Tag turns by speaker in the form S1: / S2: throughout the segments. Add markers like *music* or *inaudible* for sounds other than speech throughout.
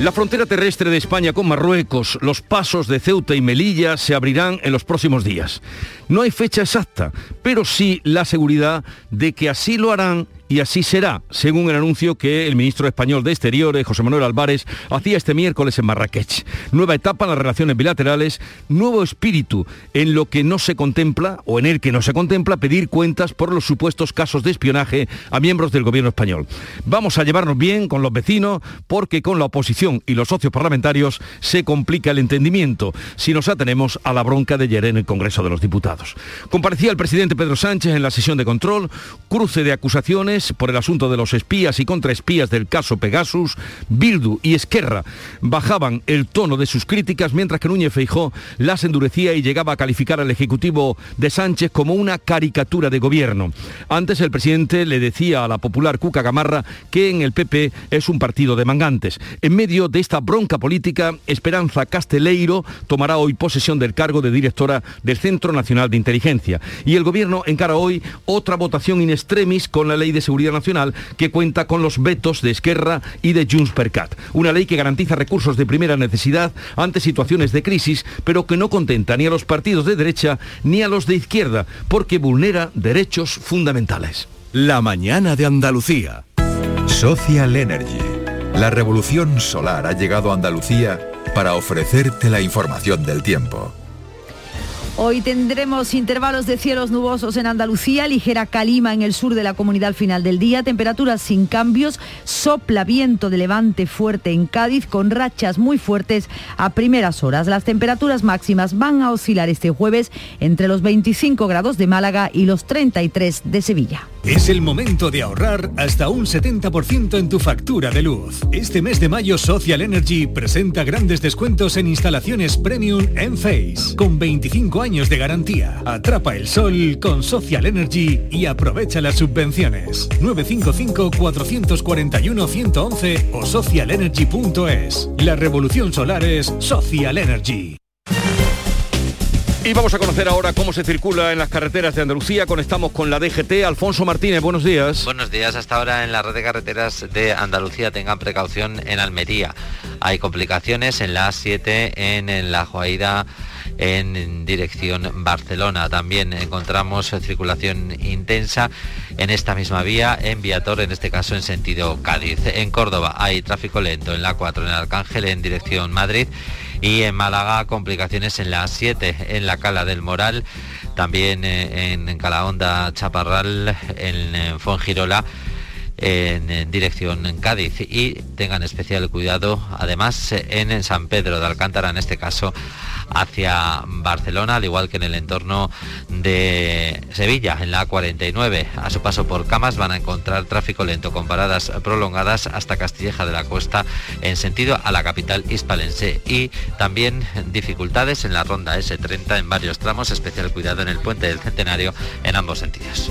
S1: La frontera terrestre de España con Marruecos, los pasos de Ceuta y Melilla se abrirán en los próximos días. No hay fecha exacta, pero sí la seguridad de que así lo harán y así será, según el anuncio que el ministro español de Exteriores, José Manuel Álvarez, hacía este miércoles en Marrakech. Nueva etapa en las relaciones bilaterales, nuevo espíritu en lo que no se contempla, o en el que no se contempla, pedir cuentas por los supuestos casos de espionaje a miembros del gobierno español. Vamos a llevarnos bien con los vecinos, porque con la oposición y los socios parlamentarios se complica el entendimiento si nos atenemos a la bronca de ayer en el Congreso de los Diputados. Comparecía el presidente Pedro Sánchez en la sesión de control, cruce de acusaciones, por el asunto de los espías y contraespías del caso Pegasus, Bildu y Esquerra bajaban el tono de sus críticas mientras que Núñez Feijó las endurecía y llegaba a calificar al Ejecutivo de Sánchez como una caricatura de gobierno. Antes el presidente le decía a la popular Cuca Gamarra que en el PP es un partido de mangantes. En medio de esta bronca política, Esperanza Casteleiro tomará hoy posesión del cargo de directora del Centro Nacional de Inteligencia. Y el gobierno encara hoy otra votación in extremis con la ley de Seguridad Nacional que cuenta con los vetos de Esquerra y de Junts per Cat. Una ley que garantiza recursos de primera necesidad ante situaciones de crisis, pero que no contenta ni a los partidos de derecha ni a los de izquierda, porque vulnera derechos fundamentales.
S2: La mañana de Andalucía. Social Energy. La revolución solar ha llegado a Andalucía para ofrecerte la información del tiempo.
S3: Hoy tendremos intervalos de cielos nubosos en Andalucía, ligera calima en el sur de la comunidad al final del día, temperaturas sin cambios, sopla viento de levante fuerte en Cádiz con rachas muy fuertes a primeras horas. Las temperaturas máximas van a oscilar este jueves entre los 25 grados de Málaga y los 33 de Sevilla.
S4: Es el momento de ahorrar hasta un 70% en tu factura de luz. Este mes de mayo Social Energy presenta grandes descuentos en instalaciones premium en Face, con 25 años de garantía. Atrapa el sol con Social Energy y aprovecha las subvenciones. 955-441-111 o socialenergy.es. La revolución solar es Social Energy.
S1: Y vamos a conocer ahora cómo se circula en las carreteras de Andalucía. Conectamos con la DGT. Alfonso Martínez, buenos días.
S5: Buenos días. Hasta ahora en la red de carreteras de Andalucía tengan precaución en Almería. Hay complicaciones en la A7, en, la Joaída en dirección Barcelona. También encontramos circulación intensa en esta misma vía, en Viator, en este caso en sentido Cádiz. En Córdoba hay tráfico lento en la 4, en Arcángel, en dirección Madrid y en Málaga complicaciones en la 7 en la Cala del Moral, también eh, en Calahonda Chaparral, en Fongirola en, dirección en Cádiz. Y tengan especial cuidado además en San Pedro de Alcántara en este caso hacia Barcelona al igual que en el entorno de Sevilla en la A49 a su paso por Camas van a encontrar tráfico lento con paradas prolongadas hasta Castilleja de la Costa en sentido a la capital hispalense. Y también dificultades en la ronda S30 en varios tramos. Especial cuidado en el puente del Centenario en ambos sentidos.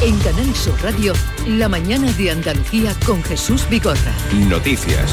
S6: En Canal Sur Radio, la mañana de Andalucía con Jesús Bigorra.
S2: Noticias.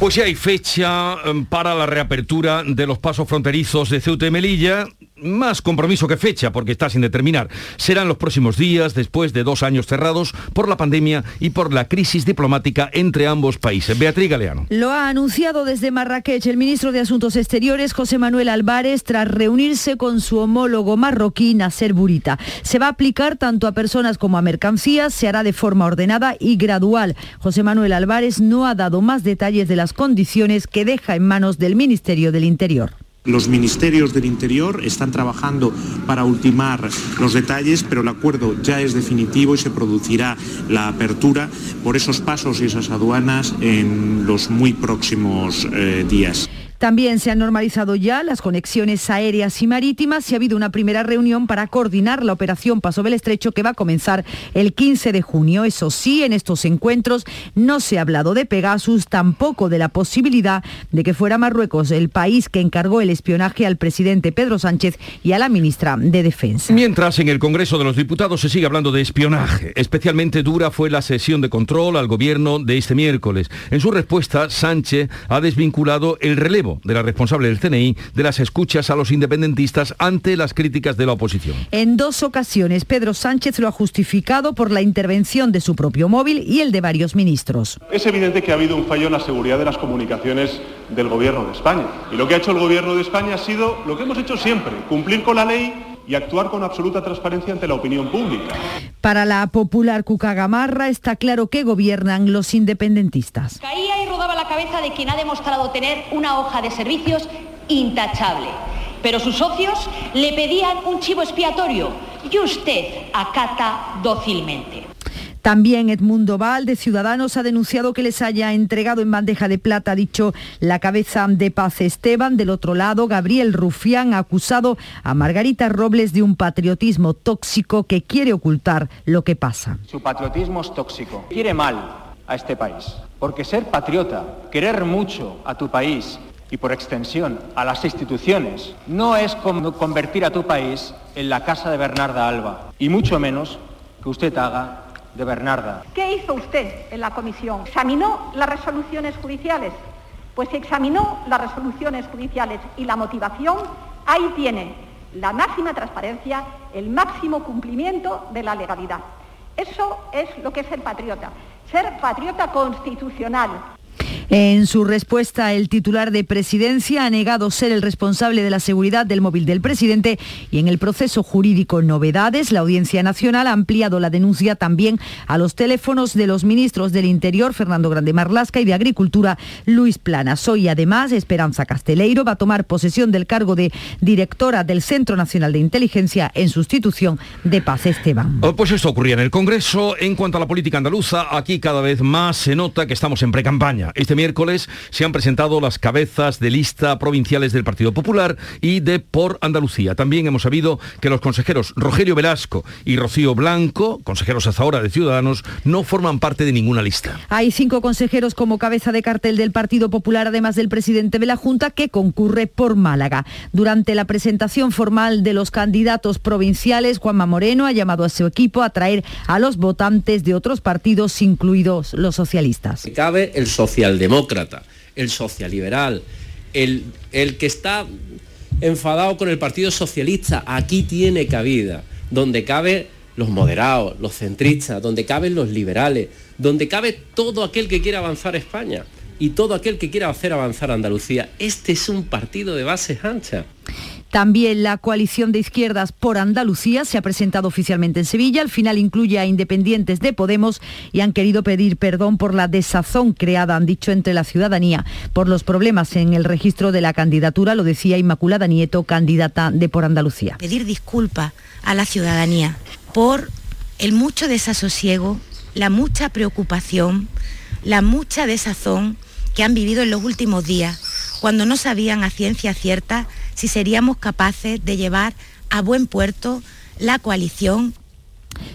S1: Pues ya hay fecha em, para la reapertura de los pasos fronterizos de Ceuta y Melilla más compromiso que fecha, porque está sin determinar. Serán los próximos días, después de dos años cerrados por la pandemia y por la crisis diplomática entre ambos países. Beatriz Galeano.
S3: Lo ha anunciado desde Marrakech el ministro de Asuntos Exteriores, José Manuel Álvarez, tras reunirse con su homólogo marroquí, Nasser Burita. Se va a aplicar tanto a personas como a mercancías, se hará de forma ordenada y gradual. José Manuel Álvarez no ha dado más detalles de las condiciones que deja en manos del Ministerio del Interior.
S7: Los ministerios del Interior están trabajando para ultimar los detalles, pero el acuerdo ya es definitivo y se producirá la apertura por esos pasos y esas aduanas en los muy próximos eh, días.
S3: También se han normalizado ya las conexiones aéreas y marítimas y ha habido una primera reunión para coordinar la operación Paso del Estrecho que va a comenzar el 15 de junio. Eso sí, en estos encuentros no se ha hablado de Pegasus, tampoco de la posibilidad de que fuera Marruecos el país que encargó el espionaje al presidente Pedro Sánchez y a la ministra de Defensa.
S1: Mientras en el Congreso de los Diputados se sigue hablando de espionaje, especialmente dura fue la sesión de control al gobierno de este miércoles. En su respuesta, Sánchez ha desvinculado el relevo de la responsable del CNI de las escuchas a los independentistas ante las críticas de la oposición.
S3: En dos ocasiones, Pedro Sánchez lo ha justificado por la intervención de su propio móvil y el de varios ministros.
S8: Es evidente que ha habido un fallo en la seguridad de las comunicaciones del Gobierno de España. Y lo que ha hecho el Gobierno de España ha sido lo que hemos hecho siempre, cumplir con la ley y actuar con absoluta transparencia ante la opinión pública.
S3: Para la popular Cucagamarra está claro que gobiernan los independentistas.
S9: Caía y rodaba la cabeza de quien ha demostrado tener una hoja de servicios intachable. Pero sus socios le pedían un chivo expiatorio y usted acata dócilmente.
S3: También Edmundo Val de Ciudadanos ha denunciado que les haya entregado en bandeja de plata, ha dicho la cabeza de Paz Esteban. Del otro lado, Gabriel Rufián ha acusado a Margarita Robles de un patriotismo tóxico que quiere ocultar lo que pasa.
S10: Su patriotismo es tóxico. Quiere mal a este país. Porque ser patriota, querer mucho a tu país y por extensión a las instituciones, no es convertir a tu país en la casa de Bernarda Alba. Y mucho menos que usted haga
S11: ¿Qué hizo usted en la comisión? ¿Examinó las resoluciones judiciales? Pues examinó las resoluciones judiciales y la motivación, ahí tiene la máxima transparencia, el máximo cumplimiento de la legalidad. Eso es lo que es ser patriota, ser patriota constitucional.
S3: En su respuesta, el titular de presidencia ha negado ser el responsable de la seguridad del móvil del presidente y en el proceso jurídico novedades, la Audiencia Nacional ha ampliado la denuncia también a los teléfonos de los ministros del Interior, Fernando Grande Marlasca, y de Agricultura, Luis Planas. Hoy, además, Esperanza Casteleiro va a tomar posesión del cargo de directora del Centro Nacional de Inteligencia en sustitución de Paz Esteban.
S1: Oh, pues esto ocurría en el Congreso. En cuanto a la política andaluza, aquí cada vez más se nota que estamos en precampaña. Este miércoles se han presentado las cabezas de lista provinciales del Partido Popular y de Por Andalucía. También hemos sabido que los consejeros Rogelio Velasco y Rocío Blanco, consejeros hasta ahora de Ciudadanos, no forman parte de ninguna lista.
S3: Hay cinco consejeros como cabeza de cartel del Partido Popular, además del presidente de la Junta, que concurre por Málaga. Durante la presentación formal de los candidatos provinciales, Juanma Moreno ha llamado a su equipo a traer a los votantes de otros partidos, incluidos los socialistas.
S12: Cabe el socialdemócrata demócrata, el socialiberal, el, el que está enfadado con el Partido Socialista, aquí tiene cabida, donde cabe los moderados, los centristas, donde caben los liberales, donde cabe todo aquel que quiera avanzar España y todo aquel que quiera hacer avanzar Andalucía. Este es un partido de bases anchas.
S3: También la coalición de izquierdas por Andalucía se ha presentado oficialmente en Sevilla. Al final incluye a independientes de Podemos y han querido pedir perdón por la desazón creada, han dicho, entre la ciudadanía por los problemas en el registro de la candidatura, lo decía Inmaculada Nieto, candidata de por Andalucía.
S13: Pedir disculpas a la ciudadanía por el mucho desasosiego, la mucha preocupación, la mucha desazón que han vivido en los últimos días, cuando no sabían a ciencia cierta si seríamos capaces de llevar a buen puerto la coalición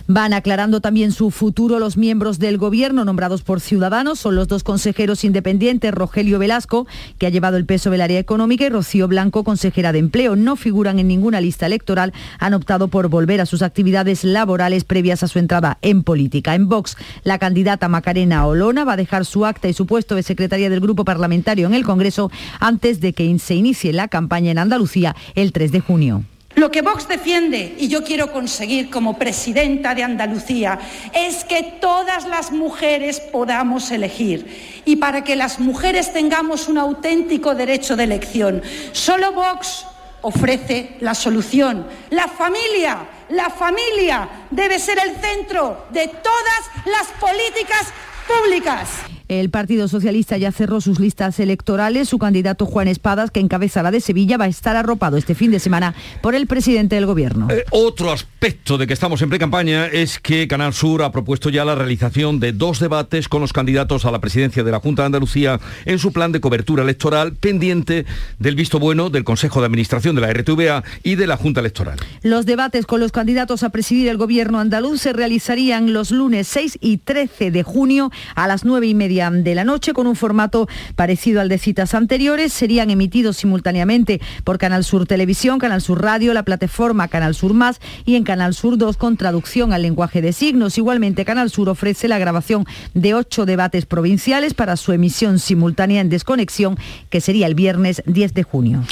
S3: Van aclarando también su futuro los miembros del gobierno nombrados por Ciudadanos. Son los dos consejeros independientes, Rogelio Velasco, que ha llevado el peso del área económica, y Rocío Blanco, consejera de empleo. No figuran en ninguna lista electoral. Han optado por volver a sus actividades laborales previas a su entrada en política. En Vox, la candidata Macarena Olona va a dejar su acta y su puesto de secretaria del grupo parlamentario en el Congreso antes de que se inicie la campaña en Andalucía el 3 de junio.
S14: Lo que Vox defiende, y yo quiero conseguir como presidenta de Andalucía, es que todas las mujeres podamos elegir. Y para que las mujeres tengamos un auténtico derecho de elección, solo Vox ofrece la solución. La familia, la familia debe ser el centro de todas las políticas públicas.
S3: El Partido Socialista ya cerró sus listas electorales. Su candidato Juan Espadas, que encabeza la de Sevilla, va a estar arropado este fin de semana por el presidente del Gobierno.
S1: Eh, otro aspecto de que estamos en pre-campaña es que Canal Sur ha propuesto ya la realización de dos debates con los candidatos a la presidencia de la Junta de Andalucía en su plan de cobertura electoral pendiente del visto bueno del Consejo de Administración de la RTVA y de la Junta Electoral.
S3: Los debates con los candidatos a presidir el Gobierno andaluz se realizarían los lunes 6 y 13 de junio a las 9 y media de la noche con un formato parecido al de citas anteriores. Serían emitidos simultáneamente por Canal Sur Televisión, Canal Sur Radio, la plataforma Canal Sur Más y en Canal Sur 2 con traducción al lenguaje de signos. Igualmente, Canal Sur ofrece la grabación de ocho debates provinciales para su emisión simultánea en desconexión, que sería el viernes 10 de junio.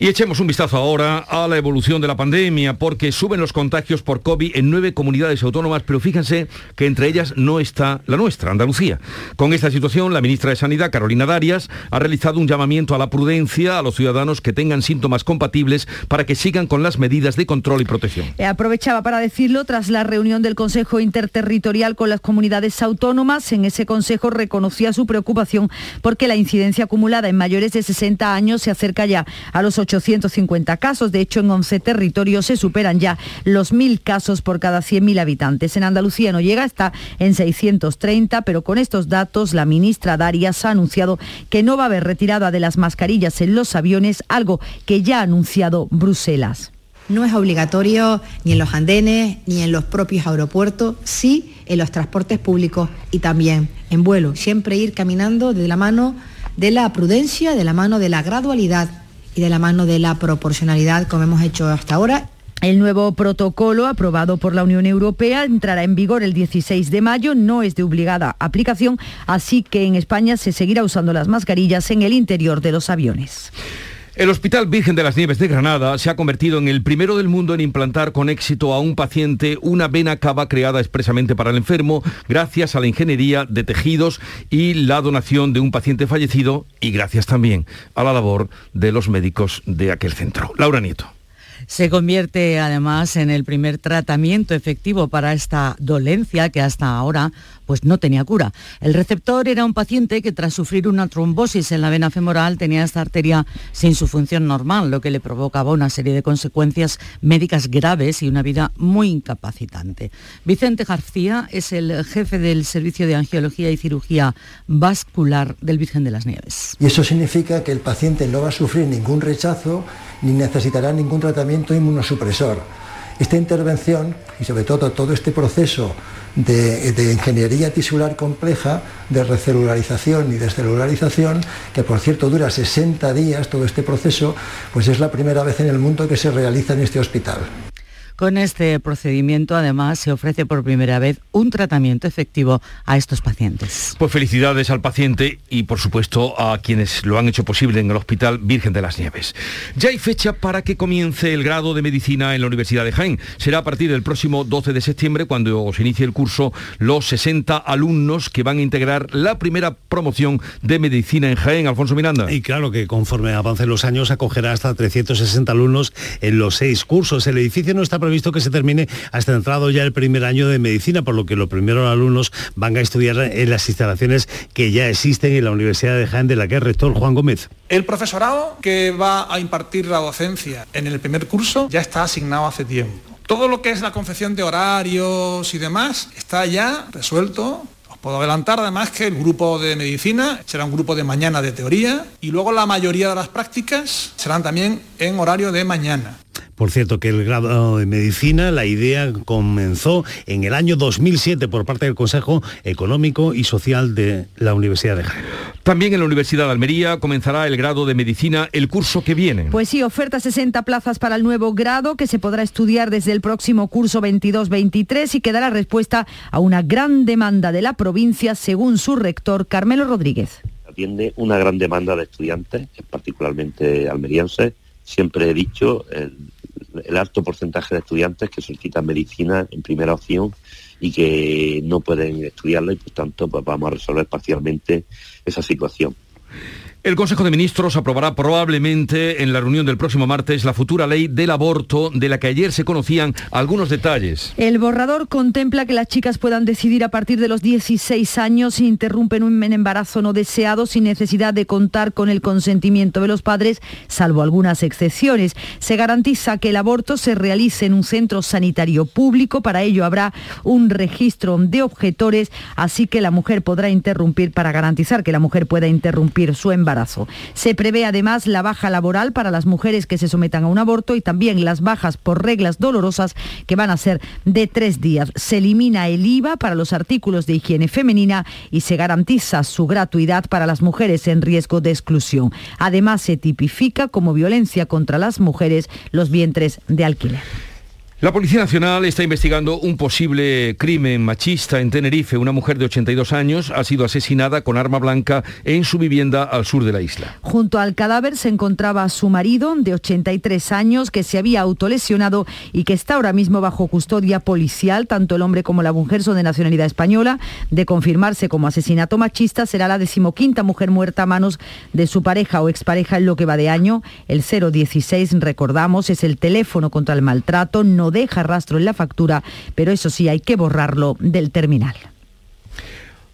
S1: Y echemos un vistazo ahora a la evolución de la pandemia, porque suben los contagios por COVID en nueve comunidades autónomas, pero fíjense que entre ellas no está la nuestra, Andalucía. Con esta situación, la ministra de Sanidad, Carolina Darias, ha realizado un llamamiento a la prudencia a los ciudadanos que tengan síntomas compatibles para que sigan con las medidas de control y protección.
S3: Eh, aprovechaba para decirlo tras la reunión del Consejo Interterritorial con las comunidades autónomas. En ese Consejo reconocía su preocupación porque la incidencia acumulada en mayores de 60 años se acerca ya a los 850 casos. De hecho, en 11 territorios se superan ya los 1.000 casos por cada 100.000 habitantes. En Andalucía no llega, está en 630, pero con estos datos la ministra Darias ha anunciado que no va a haber retirada de las mascarillas en los aviones, algo que ya ha anunciado Bruselas.
S15: No es obligatorio ni en los andenes ni en los propios aeropuertos, sí en los transportes públicos y también en vuelo. Siempre ir caminando de la mano de la prudencia, de la mano de la gradualidad y de la mano de la proporcionalidad como hemos hecho hasta ahora.
S3: El nuevo protocolo aprobado por la Unión Europea entrará en vigor el 16 de mayo, no es de obligada aplicación, así que en España se seguirá usando las mascarillas en el interior de los aviones.
S1: El Hospital Virgen de las Nieves de Granada se ha convertido en el primero del mundo en implantar con éxito a un paciente una vena cava creada expresamente para el enfermo gracias a la ingeniería de tejidos y la donación de un paciente fallecido y gracias también a la labor de los médicos de aquel centro. Laura Nieto.
S16: Se convierte además en el primer tratamiento efectivo para esta dolencia que hasta ahora pues no tenía cura. El receptor era un paciente que tras sufrir una trombosis en la vena femoral tenía esta arteria sin su función normal, lo que le provocaba una serie de consecuencias médicas graves y una vida muy incapacitante. Vicente García es el jefe del Servicio de Angiología y Cirugía Vascular del Virgen de las Nieves.
S17: Y eso significa que el paciente no va a sufrir ningún rechazo ni necesitará ningún tratamiento inmunosupresor. Esta intervención y sobre todo todo este proceso de, ingeniería tisular compleja, de recelularización y descelularización, que por cierto dura 60 días todo este proceso, pues es la primera vez en el mundo que se realiza en este hospital.
S16: Con este procedimiento, además, se ofrece por primera vez un tratamiento efectivo a estos pacientes.
S1: Pues felicidades al paciente y, por supuesto, a quienes lo han hecho posible en el Hospital Virgen de las Nieves. Ya hay fecha para que comience el grado de medicina en la Universidad de Jaén. Será a partir del próximo 12 de septiembre cuando se inicie el curso los 60 alumnos que van a integrar la primera promoción de medicina en Jaén. Alfonso Miranda.
S18: Y claro que conforme avancen los años acogerá hasta 360 alumnos en los seis cursos. El edificio no está visto que se termine hasta entrado ya el primer año de medicina, por lo que los primeros alumnos van a estudiar en las instalaciones que ya existen en la Universidad de Jaén, de la que es rector Juan Gómez.
S19: El profesorado que va a impartir la docencia en el primer curso ya está asignado hace tiempo. Todo lo que es la confección de horarios y demás está ya resuelto Os puedo adelantar además que el grupo de medicina será un grupo de mañana de teoría y luego la mayoría de las prácticas serán también en horario de mañana.
S18: Por cierto, que el grado de medicina, la idea comenzó en el año 2007 por parte del Consejo Económico y Social de la Universidad de Jaén.
S1: También en la Universidad de Almería comenzará el grado de medicina el curso que viene.
S3: Pues sí, oferta 60 plazas para el nuevo grado que se podrá estudiar desde el próximo curso 22-23 y que dará respuesta a una gran demanda de la provincia, según su rector Carmelo Rodríguez.
S20: Atiende una gran demanda de estudiantes, particularmente almerienses. Siempre he dicho, el, alto porcentaje de estudiantes que solicitan medicina en primera opción y que no pueden estudiarla y por tanto pues, vamos a resolver parcialmente esa situación.
S1: El Consejo de Ministros aprobará probablemente en la reunión del próximo martes la futura ley del aborto de la que ayer se conocían algunos detalles.
S3: El borrador contempla que las chicas puedan decidir a partir de los 16 años si interrumpen un embarazo no deseado sin necesidad de contar con el consentimiento de los padres, salvo algunas excepciones. Se garantiza que el aborto se realice en un centro sanitario público. Para ello habrá un registro de objetores, así que la mujer podrá interrumpir para garantizar que la mujer pueda interrumpir su embarazo se prevé además la baja laboral para las mujeres que se sometan a un aborto y también las bajas por reglas dolorosas que van a ser de tres días. Se elimina el IVA para los artículos de higiene femenina y se garantiza su gratuidad para las mujeres en riesgo de exclusión. Además, se tipifica como violencia contra las mujeres los vientres de alquiler.
S1: La Policía Nacional está investigando un posible crimen machista en Tenerife. Una mujer de 82 años ha sido asesinada con arma blanca en su vivienda al sur de la isla.
S3: Junto al cadáver se encontraba su marido de 83 años que se había autolesionado y que está ahora mismo bajo custodia policial. Tanto el hombre como la mujer son de nacionalidad española. De confirmarse como asesinato machista será la decimoquinta mujer muerta a manos de su pareja o expareja en lo que va de año. El 016, recordamos, es el teléfono contra el maltrato. No deja rastro en la factura, pero eso sí hay que borrarlo del terminal.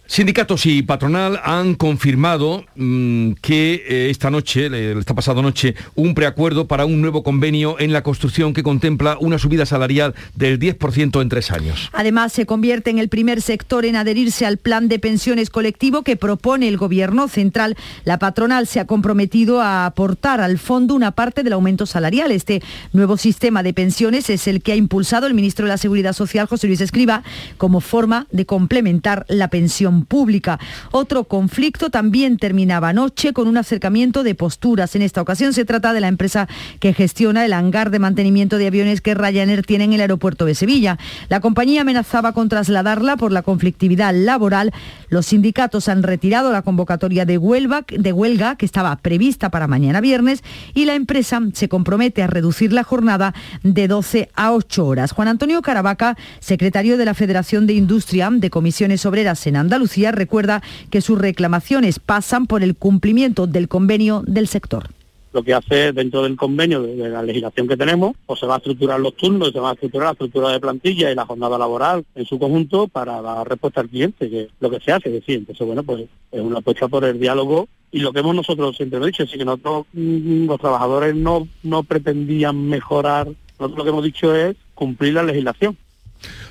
S1: Sindicatos y patronal han confirmado mm, que eh, esta noche, esta pasada noche, un preacuerdo para un nuevo convenio en la construcción que contempla una subida salarial del 10% en tres años.
S3: Además, se convierte en el primer sector en adherirse al plan de pensiones colectivo que propone el Gobierno central. La patronal se ha comprometido a aportar al fondo una parte del aumento salarial. Este nuevo sistema de pensiones es el que ha impulsado el ministro de la Seguridad Social, José Luis Escriba, como forma de complementar la pensión pública. Otro conflicto también terminaba anoche con un acercamiento de posturas. En esta ocasión se trata de la empresa que gestiona el hangar de mantenimiento de aviones que Ryanair tiene en el aeropuerto de Sevilla. La compañía amenazaba con trasladarla por la conflictividad laboral. Los sindicatos han retirado la convocatoria de huelga, de huelga que estaba prevista para mañana viernes y la empresa se compromete a reducir la jornada de 12 a 8 horas. Juan Antonio Caravaca, secretario de la Federación de Industria de Comisiones Obreras en Andalucía, Lucía recuerda que sus reclamaciones pasan por el cumplimiento del convenio del sector
S21: lo que hace dentro del convenio de, la legislación que tenemos, pues se va a estructurar los turnos, se va a estructurar la estructura de plantilla y la jornada laboral en su conjunto para dar respuesta al cliente, que lo que se hace, es decir, entonces bueno, pues es una apuesta por el diálogo y lo que hemos nosotros siempre dicho, es que nosotros mm, los trabajadores no, no pretendían mejorar, nosotros lo que hemos dicho es cumplir la legislación.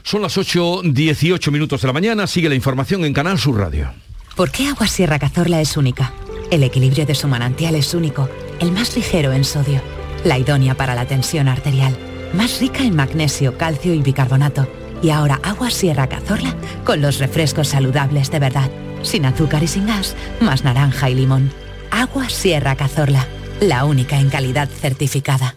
S1: Son las 8.18 minutos de la mañana, sigue la información en Canal Sur Radio.
S22: ¿Por qué Agua Sierra Cazorla es única? El equilibrio de su manantial es único, el más ligero en sodio, la idónea para la tensión arterial, más rica en magnesio, calcio y bicarbonato. Y ahora Agua Sierra Cazorla con los refrescos saludables de verdad, sin azúcar y sin gas, más naranja y limón. Agua Sierra Cazorla, la única en calidad certificada.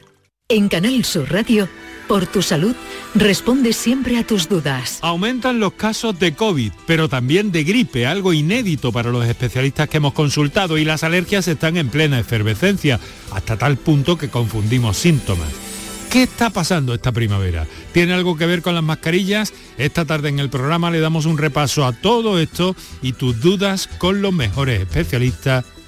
S6: En Canal Sur Radio. Por tu salud, responde siempre a tus dudas.
S23: Aumentan los casos de COVID, pero también de gripe, algo inédito para los especialistas que hemos consultado y las alergias están en plena efervescencia, hasta tal punto que confundimos síntomas. ¿Qué está pasando esta primavera? ¿Tiene algo que ver con las mascarillas? Esta tarde en el programa le damos un repaso a todo esto y tus dudas con los mejores especialistas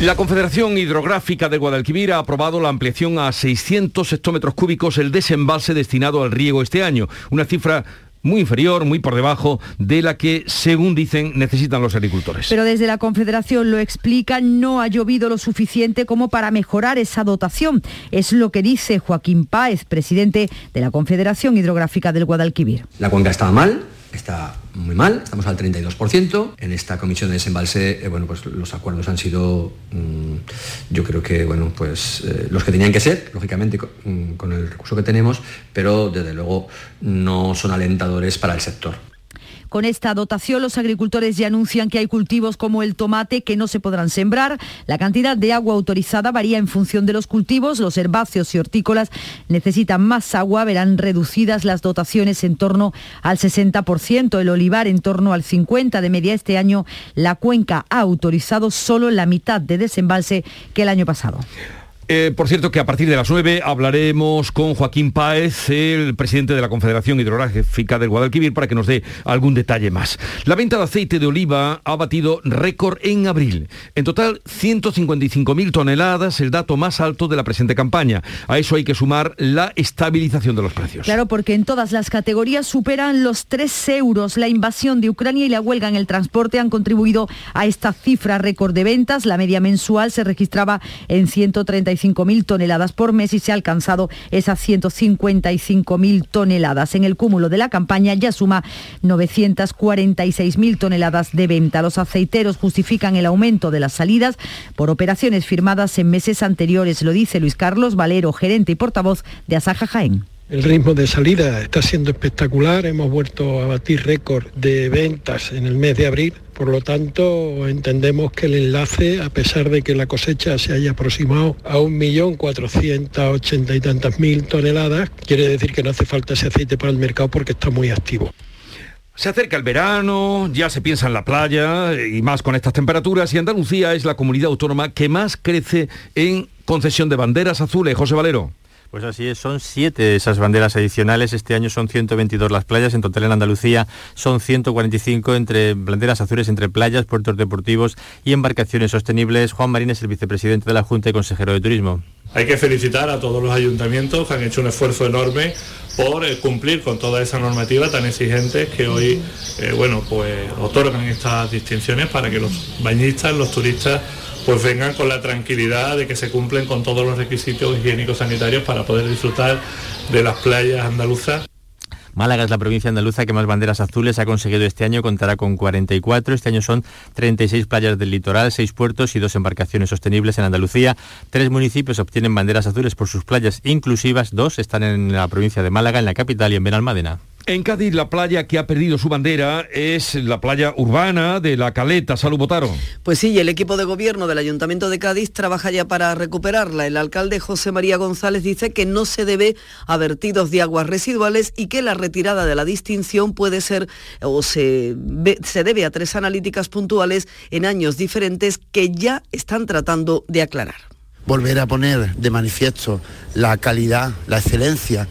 S1: La Confederación Hidrográfica de Guadalquivir ha aprobado la ampliación a 600 hectómetros cúbicos el desembalse destinado al riego este año, una cifra muy inferior, muy por debajo de la que, según dicen, necesitan los agricultores.
S3: Pero desde la Confederación lo explica, no ha llovido lo suficiente como para mejorar esa dotación. Es lo que dice Joaquín Páez, presidente de la Confederación Hidrográfica del Guadalquivir.
S24: La cuenca estaba mal, está muy mal, estamos al 32%. En esta comisión de desembalse, eh, bueno, pues los acuerdos han sido, mm, yo creo que, bueno, pues eh, los que tenían que ser, lógicamente, mm, con el recurso que tenemos, pero desde luego no son alentadores para el sector.
S3: Con esta dotación los agricultores ya anuncian que hay cultivos como el tomate que no se podrán sembrar. La cantidad de agua autorizada varía en función de los cultivos. Los herbáceos y hortícolas necesitan más agua, verán reducidas las dotaciones en torno al 60%, el olivar en torno al 50% de media este año. La cuenca ha autorizado solo la mitad de desembalse que el año pasado.
S1: Eh, por cierto que a partir de las 9 hablaremos con Joaquín Páez, el presidente de la Confederación Hidrográfica del Guadalquivir, para que nos dé algún detalle más. La venta de aceite de oliva ha batido récord en abril. En total, 155.000 toneladas, el dato más alto de la presente campaña. A eso hay que sumar la estabilización de los precios.
S3: Claro, porque en todas las categorías superan los 3 euros. La invasión de Ucrania y la huelga en el transporte han contribuido a esta cifra récord de ventas. La media mensual se registraba en 135 mil toneladas por mes y se ha alcanzado esas 155.000 toneladas. En el cúmulo de la campaña ya suma 946.000 toneladas de venta. Los aceiteros justifican el aumento de las salidas por operaciones firmadas en meses anteriores, lo dice Luis Carlos Valero, gerente y portavoz de Asaja Jaén.
S25: El ritmo de salida está siendo espectacular, hemos vuelto a batir récord de ventas en el mes de abril, por lo tanto entendemos que el enlace, a pesar de que la cosecha se haya aproximado a 1.480.000 y tantas mil toneladas, quiere decir que no hace falta ese aceite para el mercado porque está muy activo.
S1: Se acerca el verano, ya se piensa en la playa y más con estas temperaturas y Andalucía es la comunidad autónoma que más crece en concesión de banderas azules. José Valero.
S26: Pues así es, son siete esas banderas adicionales. Este año son 122 las playas. En total en Andalucía son 145 entre banderas azules entre playas, puertos deportivos y embarcaciones sostenibles. Juan Marín es el vicepresidente de la Junta y consejero de Turismo.
S27: Hay que felicitar a todos los ayuntamientos que han hecho un esfuerzo enorme por eh, cumplir con toda esa normativa tan exigente que hoy eh, bueno, pues, otorgan estas distinciones para que los bañistas, los turistas pues vengan con la tranquilidad de que se cumplen con todos los requisitos higiénicos sanitarios para poder disfrutar de las playas andaluzas.
S26: Málaga es la provincia andaluza que más banderas azules ha conseguido este año, contará con 44. Este año son 36 playas del litoral, 6 puertos y dos embarcaciones sostenibles en Andalucía. Tres municipios obtienen banderas azules por sus playas inclusivas, dos están en la provincia de Málaga, en la capital y en Benalmádena.
S1: En Cádiz, la playa que ha perdido su bandera es la playa urbana de la Caleta. Salud, Botaro.
S28: Pues sí, el equipo de gobierno del Ayuntamiento de Cádiz trabaja ya para recuperarla. El alcalde José María González dice que no se debe a vertidos de aguas residuales y que la retirada de la distinción puede ser o se, se debe a tres analíticas puntuales en años diferentes que ya están tratando de aclarar.
S29: Volver a poner de manifiesto la calidad, la excelencia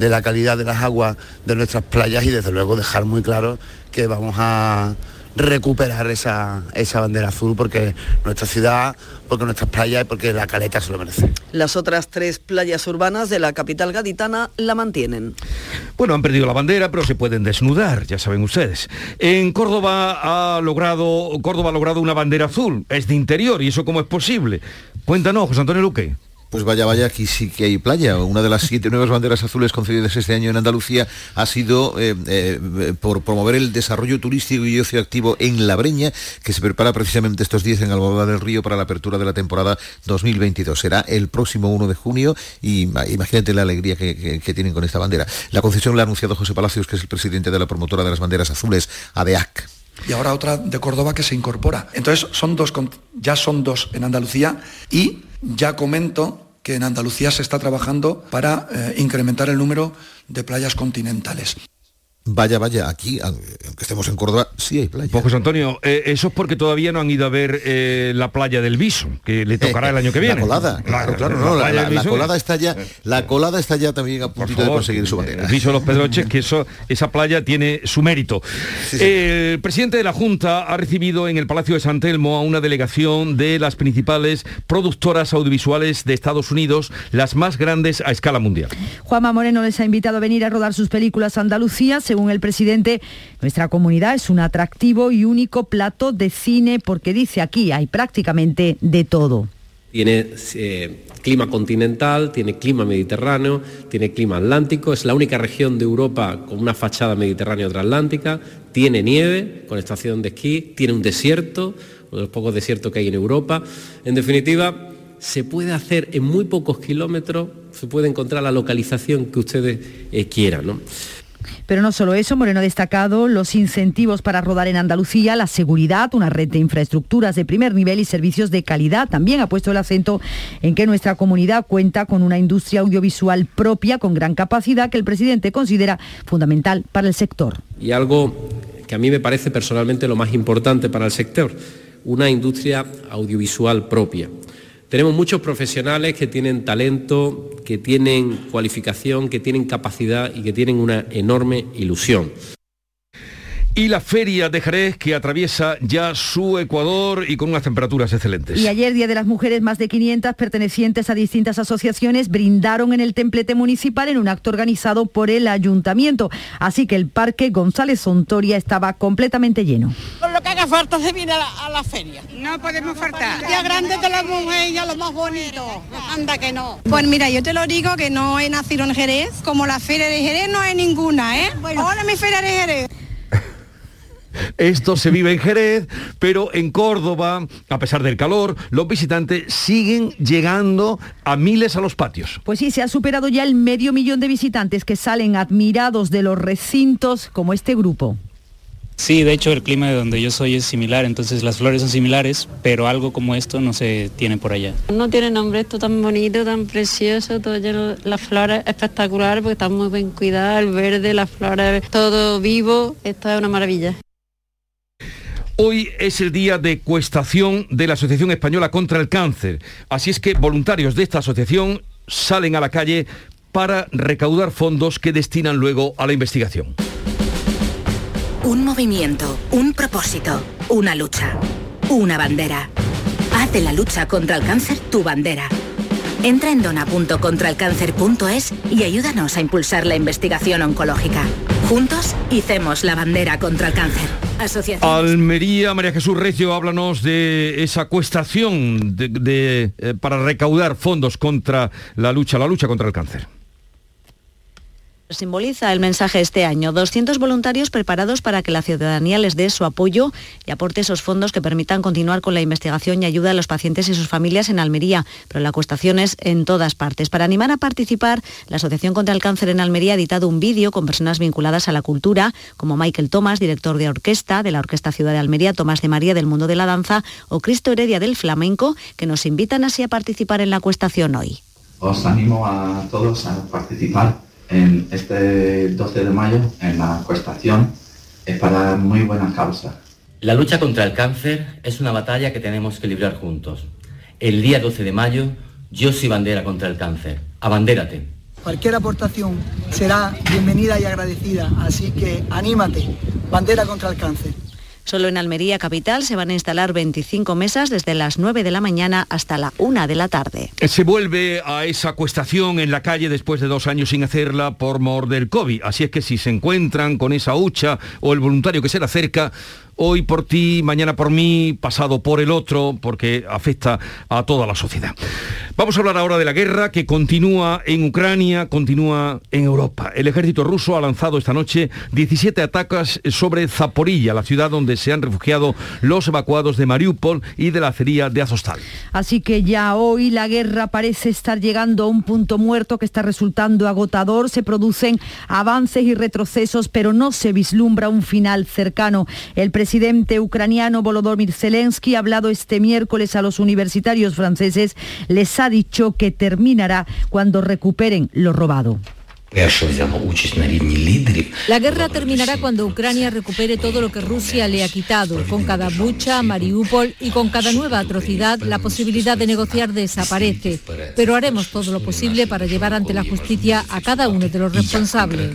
S29: de la calidad de las aguas de nuestras playas y desde luego dejar muy claro que vamos a recuperar esa, esa bandera azul porque nuestra ciudad, porque nuestras playas y porque la caleta se lo merece.
S28: Las otras tres playas urbanas de la capital gaditana la mantienen.
S1: Bueno, han perdido la bandera, pero se pueden desnudar, ya saben ustedes. En Córdoba ha logrado, Córdoba ha logrado una bandera azul, es de interior, ¿y eso cómo es posible? Cuéntanos, José Antonio Luque.
S30: Pues vaya, vaya, aquí sí que hay playa. Una de las siete nuevas banderas azules concedidas este año en Andalucía ha sido eh, eh, por promover el desarrollo turístico y ocio activo en La Breña, que se prepara precisamente estos días en Alboada del Río para la apertura de la temporada 2022. Será el próximo 1 de junio y imagínate la alegría que, tienen con esta bandera. La concesión la ha anunciado José Palacios, que es el presidente de la promotora de las banderas azules, ADEAC
S31: y ahora otra de Córdoba que se incorpora. Entonces son dos, ya son dos en Andalucía y ya comento que en Andalucía se está trabajando para eh, incrementar el número de playas continentales.
S30: Vaya, vaya, aquí, aunque estemos en Córdoba, sí hay playa.
S1: Pues Antonio, eh, eso es porque todavía no han ido a ver eh, la playa del Viso, que le tocará el año que viene.
S30: La colada, claro, claro, no, la, colada está ya, la colada está ya también a punto de conseguir su bandera.
S1: El Viso de los Pedroches, que eso, esa playa tiene su mérito. el presidente de la Junta ha recibido en el Palacio de San Telmo a una delegación de las principales productoras audiovisuales de Estados Unidos, las más grandes a escala mundial.
S3: Juanma Moreno les ha invitado a venir a rodar sus películas Andalucía, según el presidente, nuestra comunidad es un atractivo y único plato de cine porque dice aquí hay prácticamente de todo.
S12: Tiene eh, clima continental, tiene clima mediterráneo, tiene clima atlántico, es la única región de Europa con una fachada mediterráneo-atlántica, tiene nieve con estación de esquí, tiene un desierto, uno de los pocos desiertos que hay en Europa. En definitiva, se puede hacer en muy pocos kilómetros, se puede encontrar la localización que ustedes eh, quieran.
S3: Pero no solo eso, Moreno ha destacado los incentivos para rodar en Andalucía, la seguridad, una red de infraestructuras de primer nivel y servicios de calidad. También ha puesto el acento en que nuestra comunidad cuenta con una industria audiovisual propia con gran capacidad que el presidente considera fundamental para el sector.
S12: Y algo que a mí me parece personalmente lo más importante para el sector, una industria audiovisual propia. Tenemos muchos profesionales que tienen talento, que tienen cualificación, que tienen capacidad y que tienen una enorme ilusión
S1: y la feria de Jerez que atraviesa ya su Ecuador y con unas temperaturas excelentes.
S3: Y ayer, Día de las Mujeres, más de 500 pertenecientes a distintas asociaciones brindaron en el templete municipal en un acto organizado por el ayuntamiento. Así que el Parque González Sontoria estaba completamente lleno.
S32: Por lo que haga falta se viene a la, feria.
S33: No podemos faltar.
S32: Día grande de la mujer ya lo más bonito. Anda que no.
S33: Pues mira, yo te lo digo que no he nacido en Jerez, como la feria de Jerez no hay ninguna, ¿eh? Bueno, ahora mi feria de Jerez.
S1: Esto se vive en Jerez, pero en Córdoba, a pesar del calor, los visitantes siguen llegando a miles a los patios.
S3: Pues sí, se ha superado ya el medio millón de visitantes que salen admirados de los recintos como este grupo.
S34: Sí, de hecho el clima de donde yo soy es similar, entonces las flores son similares, pero algo como esto no se tiene por allá.
S35: No tiene nombre esto tan bonito, tan precioso, todo lleno, las flores espectacular porque están muy bien cuidadas, el verde, las flores, todo vivo, esto es una maravilla.
S1: Hoy es el día de cuestación de la Asociación Española contra el Cáncer. Así es que voluntarios de esta asociación salen a la calle para recaudar fondos que destinan luego a la investigación.
S36: Un movimiento, un propósito, una lucha, una bandera. Haz de la lucha contra el cáncer tu bandera. Entra en dona.contralcáncer.es y ayúdanos a impulsar la investigación oncológica. Juntos, hicemos la bandera contra el cáncer.
S1: Almería, María Jesús Recio, háblanos de esa cuestación de, eh, para recaudar fondos contra la lucha, la lucha contra el cáncer
S37: simboliza el mensaje este año. 200 voluntarios preparados para que la ciudadanía les dé su apoyo y aporte esos fondos que permitan continuar con la investigación y ayuda a los pacientes y sus familias en Almería. Pero la cuestación es en todas partes. Para animar a participar, la Asociación contra el Cáncer en Almería ha editado un vídeo con personas vinculadas a la cultura, como Michael Thomas, director de orquesta de la Orquesta Ciudad de Almería, Tomás de María del Mundo de la Danza o Cristo Heredia del Flamenco, que nos invitan así a participar en la cuestación hoy.
S38: Os animo a todos a participar en este 12 de mayo en la cuestación es para muy buena causa.
S39: La lucha contra el cáncer es una batalla que tenemos que librar juntos. El día 12 de mayo yo soy bandera contra el cáncer. Abandérate.
S40: Cualquier aportación será bienvenida y agradecida, así que anímate, bandera contra el cáncer.
S37: Solo en Almería Capital se van a instalar 25 mesas desde las 9 de la mañana hasta la 1 de la tarde.
S1: Se vuelve a esa cuestación en la calle después de dos años sin hacerla por mor del COVID. Así es que si se encuentran con esa hucha o el voluntario que se le acerca, hoy por ti, mañana por mí, pasado por el otro, porque afecta a toda la sociedad. Vamos a hablar ahora de la guerra que continúa en Ucrania, continúa en Europa. El ejército ruso ha lanzado esta noche 17 ataques sobre Zaporilla, la ciudad donde se han refugiado los evacuados de Mariupol y de la acería de Azostal.
S3: Así que ya hoy la guerra parece estar llegando a un punto muerto que está resultando agotador. Se producen avances y retrocesos, pero no se vislumbra un final cercano. El ucraniano Volodymyr Zelensky ha hablado este miércoles a los universitarios franceses, les ha dicho que terminará cuando recuperen lo robado.
S41: La guerra terminará cuando Ucrania recupere todo lo que Rusia le ha quitado. Con cada bucha, Mariupol y con cada nueva atrocidad, la posibilidad de negociar desaparece. Pero haremos todo lo posible para llevar ante la justicia a cada uno de los responsables.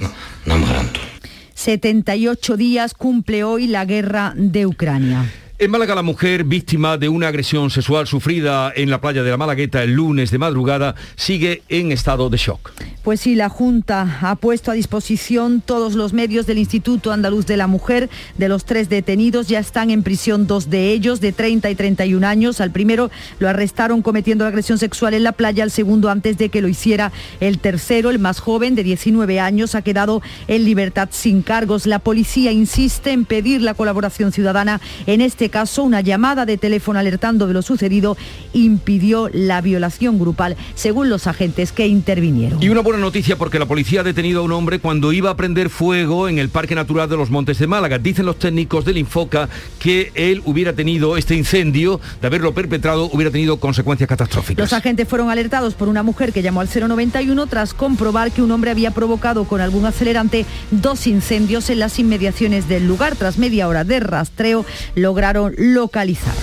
S3: 78 días cumple hoy la guerra de Ucrania.
S1: En Málaga, la mujer víctima de una agresión sexual sufrida en la playa de la Malagueta el lunes de madrugada sigue en estado de shock.
S3: Pues sí, la Junta ha puesto a disposición todos los medios del Instituto Andaluz de la Mujer. De los tres detenidos ya están en prisión dos de ellos, de 30 y 31 años. Al primero lo arrestaron cometiendo agresión sexual en la playa, al segundo antes de que lo hiciera el tercero, el más joven, de 19 años, ha quedado en libertad sin cargos. La policía insiste en pedir la colaboración ciudadana en este ese caso, una llamada de teléfono alertando de lo sucedido impidió la violación grupal, según los agentes que intervinieron.
S1: Y una buena noticia porque la policía ha detenido a un hombre cuando iba a prender fuego en el Parque Natural de los Montes de Málaga. Dicen los técnicos del Infoca que él hubiera tenido este incendio, de haberlo perpetrado, hubiera tenido consecuencias catastróficas.
S3: Los agentes fueron alertados por una mujer que llamó al 091 tras comprobar que un hombre había provocado con algún acelerante dos incendios en las inmediaciones del lugar. Tras media hora de rastreo lograron localizar.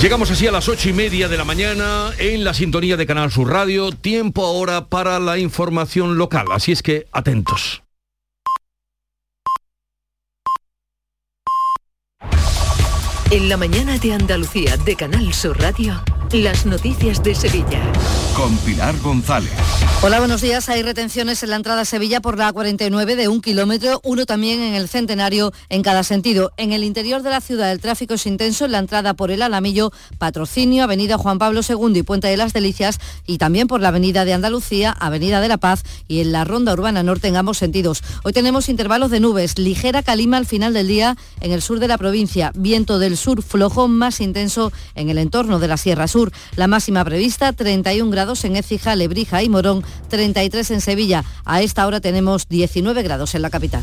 S1: Llegamos así a las ocho y media de la mañana en la sintonía de Canal Sur Radio. Tiempo ahora para la información local, así es que atentos.
S42: En la mañana de Andalucía de Canal Sur Radio. Las noticias de Sevilla.
S43: Con Pilar González.
S44: Hola, buenos días. Hay retenciones en la entrada a Sevilla por la A49 de un kilómetro, uno también en el centenario en cada sentido. En el interior de la ciudad el tráfico es intenso en la entrada por el Alamillo, Patrocinio, Avenida Juan Pablo II y Puente de las Delicias y también por la Avenida de Andalucía, Avenida de la Paz y en la Ronda Urbana Norte en ambos sentidos. Hoy tenemos intervalos de nubes, ligera calima al final del día en el sur de la provincia, viento del sur flojo más intenso en el entorno de la Sierra La máxima prevista 31 grados en Écija, Lebrija y Morón, 33 en Sevilla. A esta hora tenemos 19 grados en la capital.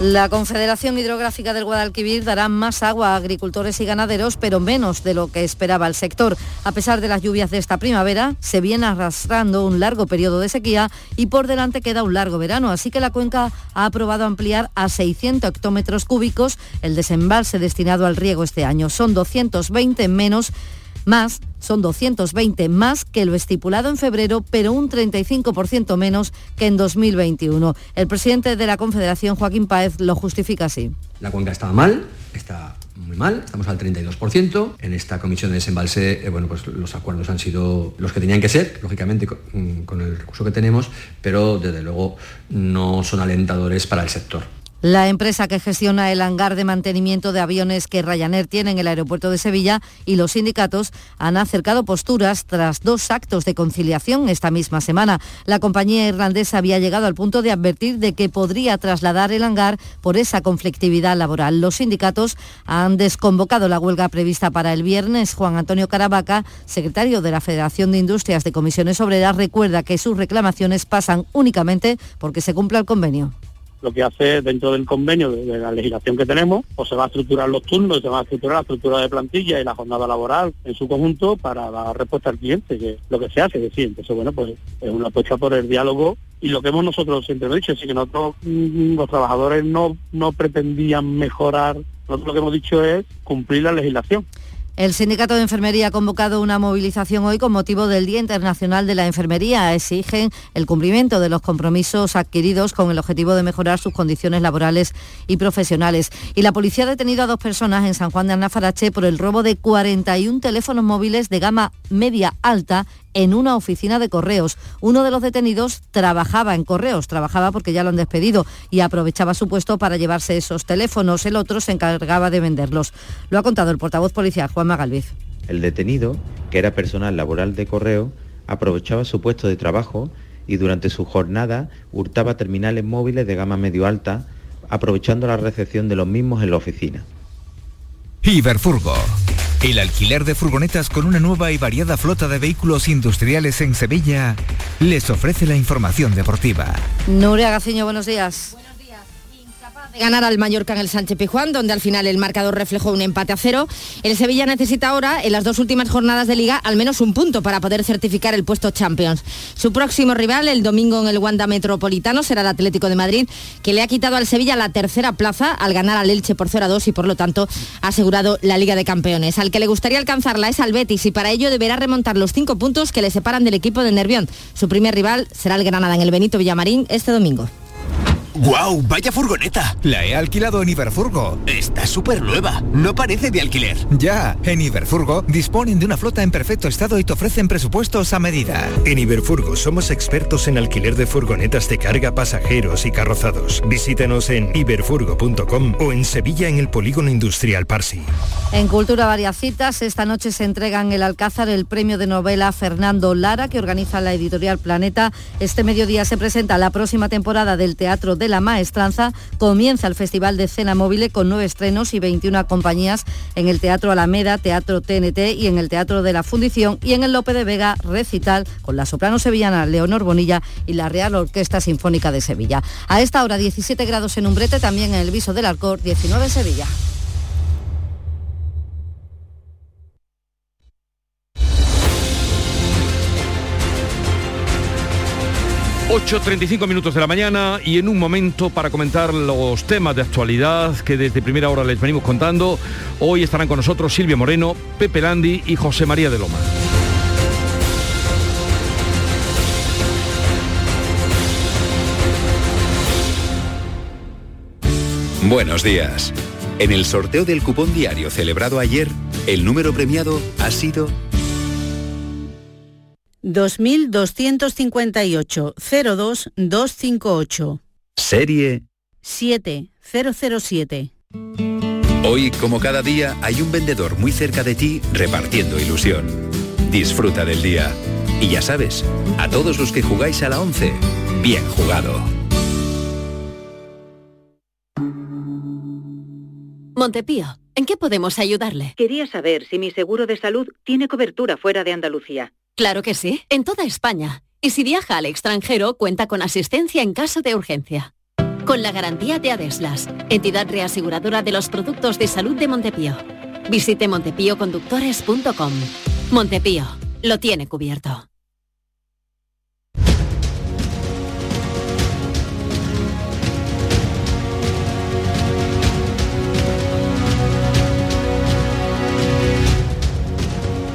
S44: la Confederación Hidrográfica del Guadalquivir dará más agua a agricultores y ganaderos, pero menos de lo que esperaba el sector. A pesar de las lluvias de esta primavera, se viene arrastrando un largo periodo de sequía y por delante queda un largo verano, así que la cuenca ha aprobado ampliar a 600 hectómetros cúbicos el desembalse destinado al riego este año. Son 220 menos más, son 220 más que lo estipulado en febrero, pero un 35% menos que en 2021. El presidente de la Confederación, Joaquín Páez, lo justifica así.
S45: La cuenca estaba mal, está muy mal, estamos al 32%. En esta comisión de desembalse, eh, bueno, pues los acuerdos han sido los que tenían que ser, lógicamente con, con el recurso que tenemos, pero desde luego no son alentadores para el sector.
S44: La empresa que gestiona el hangar de mantenimiento de aviones que Ryanair tiene en el aeropuerto de Sevilla y los sindicatos han acercado posturas tras dos actos de conciliación esta misma semana. La compañía irlandesa había llegado al punto de advertir de que podría trasladar el hangar por esa conflictividad laboral. Los sindicatos han desconvocado la huelga prevista para el viernes. Juan Antonio Caravaca, secretario de la Federación de Industrias de Comisiones Obreras, recuerda que sus reclamaciones pasan únicamente porque se cumpla el convenio
S46: lo que hace dentro del convenio de, la legislación que tenemos, pues se va a estructurar los turnos, se va a estructurar la estructura de plantilla y la jornada laboral en su conjunto para dar respuesta al cliente, que lo que se hace, decir, entonces bueno, pues es una apuesta por el diálogo y lo que hemos nosotros siempre dicho, es que nosotros mm, los trabajadores no, no pretendían mejorar, nosotros lo que hemos dicho es cumplir la legislación.
S44: El Sindicato de Enfermería ha convocado una movilización hoy con motivo del Día Internacional de la Enfermería. Exigen el cumplimiento de los compromisos adquiridos con el objetivo de mejorar sus condiciones laborales y profesionales. Y la policía ha detenido a dos personas en San Juan de Anafarache por el robo de 41 teléfonos móviles de gama media alta en una oficina de correos. Uno de los detenidos trabajaba en correos, trabajaba porque ya lo han despedido y aprovechaba su puesto para llevarse esos teléfonos. El otro se encargaba de venderlos. Lo ha contado el portavoz policial Juan Magalviz.
S47: El detenido, que era personal laboral de correo, aprovechaba su puesto de trabajo y durante su jornada hurtaba terminales móviles de gama medio alta, aprovechando la recepción de los mismos en la oficina.
S43: Iberfurgo el alquiler de furgonetas con una nueva y variada flota de vehículos industriales en Sevilla les ofrece la información deportiva.
S44: Nuria Gaciño, buenos días
S48: ganar al Mallorca en el Sánchez Pijuán, donde al final el marcador reflejó un empate a cero. El Sevilla necesita ahora, en las dos últimas jornadas de liga, al menos un punto para poder certificar el puesto Champions. Su próximo rival, el domingo en el Wanda Metropolitano, será el Atlético de Madrid, que le ha quitado al Sevilla la tercera plaza al ganar al Elche por 0 a 2 y por lo tanto ha asegurado la Liga de Campeones. Al que le gustaría alcanzarla es al Betis y para ello deberá remontar los cinco puntos que le separan del equipo de Nervión. Su primer rival será el Granada en el Benito Villamarín este domingo.
S49: ¡Guau! ¡Vaya furgoneta!
S43: La he alquilado en Iberfurgo.
S49: Está súper nueva. No parece de alquiler.
S43: Ya, en Iberfurgo disponen de una flota en perfecto estado y te ofrecen presupuestos a medida.
S50: En Iberfurgo somos expertos en alquiler de furgonetas de carga, pasajeros y carrozados. Visítanos en iberfurgo.com o en Sevilla en el Polígono Industrial Parsi.
S44: En Cultura varias citas. Esta noche se entrega en el Alcázar el premio de novela Fernando Lara que organiza la editorial Planeta. Este mediodía se presenta la próxima temporada del Teatro de la Maestranza. Comienza el Festival de Cena Móvil con nueve estrenos y 21 compañías en el Teatro Alameda, Teatro TNT y en el Teatro de la Fundición y en el Lope de Vega recital con la soprano sevillana Leonor Bonilla y la Real Orquesta Sinfónica de Sevilla. A esta hora 17 grados en Umbrete, también en el Viso del Alcor, 19 en Sevilla.
S1: 8.35 minutos de la mañana y en un momento para comentar los temas de actualidad que desde primera hora les venimos contando. Hoy estarán con nosotros Silvia Moreno, Pepe Landi y José María de Loma.
S51: Buenos días. En el sorteo del cupón diario celebrado ayer, el número premiado ha sido
S52: 2258 02258.
S51: Serie
S52: 7007.
S51: Hoy, como cada día, hay un vendedor muy cerca de ti repartiendo ilusión. Disfruta del día. Y ya sabes, a todos los que jugáis a la 11, bien jugado.
S53: Montepío, ¿en qué podemos ayudarle?
S54: Quería saber si mi seguro de salud tiene cobertura fuera de Andalucía.
S53: Claro que sí, en toda España. Y si viaja al extranjero, cuenta con asistencia en caso de urgencia. Con la garantía de Adeslas, entidad reaseguradora de los productos de salud de Montepío. Visite montepíoconductores.com. Montepío, lo tiene cubierto.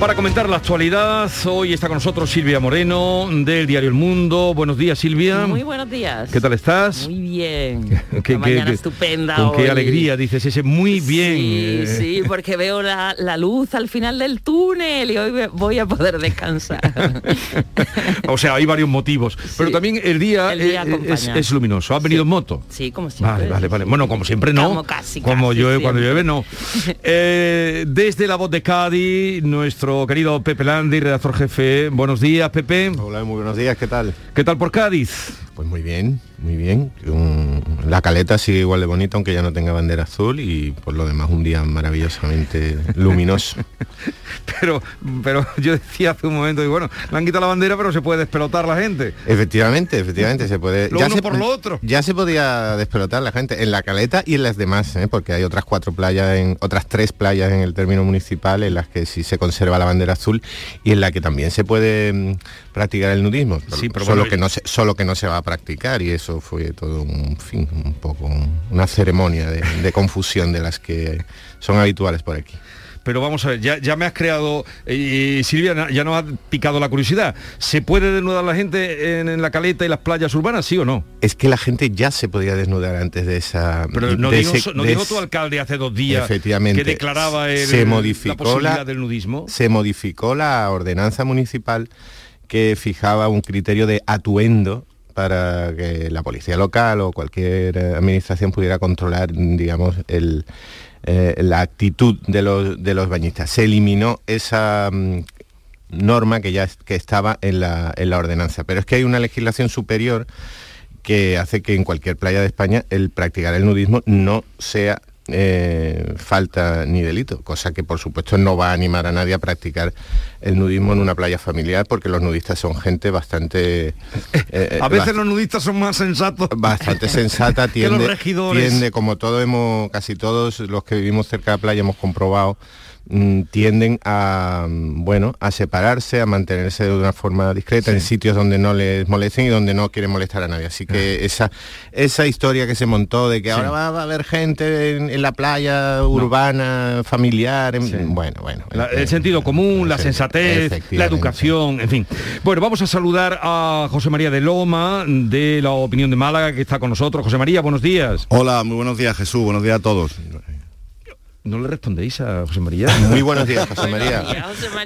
S1: Para comentar la actualidad, hoy está con nosotros Silvia Moreno del diario El Mundo. Buenos días, Silvia.
S55: Muy buenos días.
S1: ¿Qué tal estás?
S55: Muy bien. qué, mañana estupenda.
S1: Con qué alegría dices ese muy bien.
S55: Sí, sí, porque veo la, luz al final del túnel y hoy voy a poder descansar. *laughs*
S1: o sea, hay varios motivos. Pero también el día, es, luminoso. ¿Ha venido en moto?
S55: Sí, como siempre.
S1: Vale, vale, vale. Bueno, como siempre no.
S55: Como casi.
S1: Como llueve, cuando llueve no. *laughs* Eh, desde la voz de Cádiz, nuestro querido Pepe Landi, redactor jefe. Buenos días, Pepe.
S56: Hola, muy buenos días, ¿qué tal?
S1: ¿Qué tal por Cádiz?
S56: Pues muy bien, muy bien. la caleta sigue igual de bonita, aunque ya no tenga bandera azul y por lo demás un día maravillosamente *laughs* luminoso.
S1: pero, pero yo decía hace un momento, y bueno, le han quitado la bandera, pero se puede despelotar la gente.
S56: Efectivamente, efectivamente, se puede.
S1: Lo
S56: ya
S1: uno por lo otro.
S56: Ya se podía despelotar la gente en la caleta y en las demás, ¿eh? porque hay otras cuatro playas, en otras tres playas en el término municipal en las que sí se conserva la bandera azul y en la que también se puede mm, practicar el nudismo. Sí, pero solo que no se, solo que no se va a practicar y eso fue todo un fin, un poco una ceremonia de, confusión de las que son habituales por aquí
S1: pero vamos a ver, ya, me has creado, y Silvia ya nos ha picado la curiosidad, ¿se puede desnudar la gente en, la caleta y las playas urbanas, sí o no?
S56: Es que la gente ya se podía desnudar antes de esa...
S1: Pero no, dijo, tu alcalde hace dos días
S56: efectivamente,
S1: que declaraba
S56: se modificó
S1: la posibilidad del nudismo.
S56: Se modificó la ordenanza municipal que fijaba un criterio de atuendo para que la policía local o cualquier eh, administración pudiera controlar, digamos, el, eh, la actitud de los, de los bañistas. Se eliminó esa mm, norma que ya que estaba en la, en la ordenanza, pero es que hay una legislación superior que hace que en cualquier playa de España el practicar el nudismo no sea eh, falta ni delito, cosa que por supuesto no va a animar a nadie a practicar el nudismo en una playa familiar porque los nudistas son gente bastante... *laughs*
S1: Eh, a veces los nudistas son más sensatos. *laughs*
S56: Bastante sensata, *laughs* tiende, tiende, como todo hemos, casi todos los que vivimos cerca de la playa hemos comprobado, tienden a mm, bueno a separarse, a mantenerse de una forma discreta en sitios donde no les molesten y donde no quieren molestar a nadie. Así que esa esa historia que se montó de que ahora va, a haber gente en, la playa urbana, familiar, en- bueno, bueno.
S1: La- el sentido común, la sensatez, la educación, en fin. Bueno, vamos a saludar a José María de Loma, de la opinión de Málaga, que está con nosotros. José María, buenos días.
S52: Hola, muy buenos días Jesús, buenos días a todos.
S1: ¿No le respondéis a José María? *laughs*
S56: Muy buenos días, José María.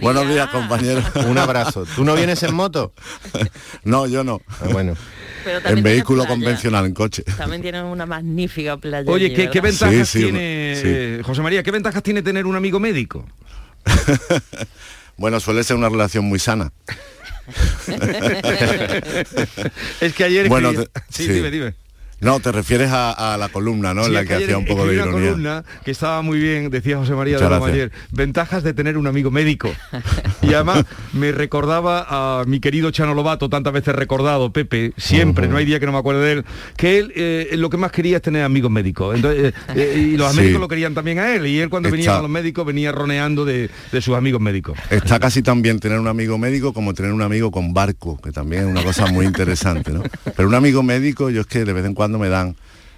S52: Buenos días, compañeros.
S56: Un abrazo. ¿Tú no vienes en moto? *laughs*
S52: No, yo no.
S56: bueno.
S55: Pero
S52: En vehículo
S55: playa.
S52: convencional, en coche.
S55: También tienen una magnífica playa.
S1: Oye,
S55: allí,
S1: ¿qué, qué ventajas
S52: Sí, sí,
S1: tiene,
S52: sí.
S1: eh, José María, qué ventajas tiene tener un amigo médico? *laughs*
S52: Bueno, suele ser una relación muy sana.
S1: es que ayer
S52: Bueno,
S1: escribí-
S52: te-
S1: sí,
S52: sí.
S1: dime, dime.
S52: No, te refieres a, a la columna, ¿no?
S1: Sí,
S52: en la que hacía un poco de
S1: escribí una
S52: ironía.
S1: columna que estaba muy bien, decía José María
S52: Muchas
S1: de Loma
S52: gracias.
S1: ayer, ventajas de tener un amigo médico. Y además me recordaba a mi querido Chano Lobato, tantas veces recordado, Pepe, siempre, no hay día que no me acuerde de él, que él eh, lo que más quería es tener amigos médicos. Entonces, eh, eh, y los
S52: Sí.
S1: médicos lo querían también a él, y él cuando venía con los médicos venía roneando de, de sus amigos médicos.
S52: Está casi tan bien tener un amigo médico como tener un amigo con barco, que también es una cosa muy interesante, ¿no? *laughs* Pero un amigo médico, yo es que de vez en cuando me dan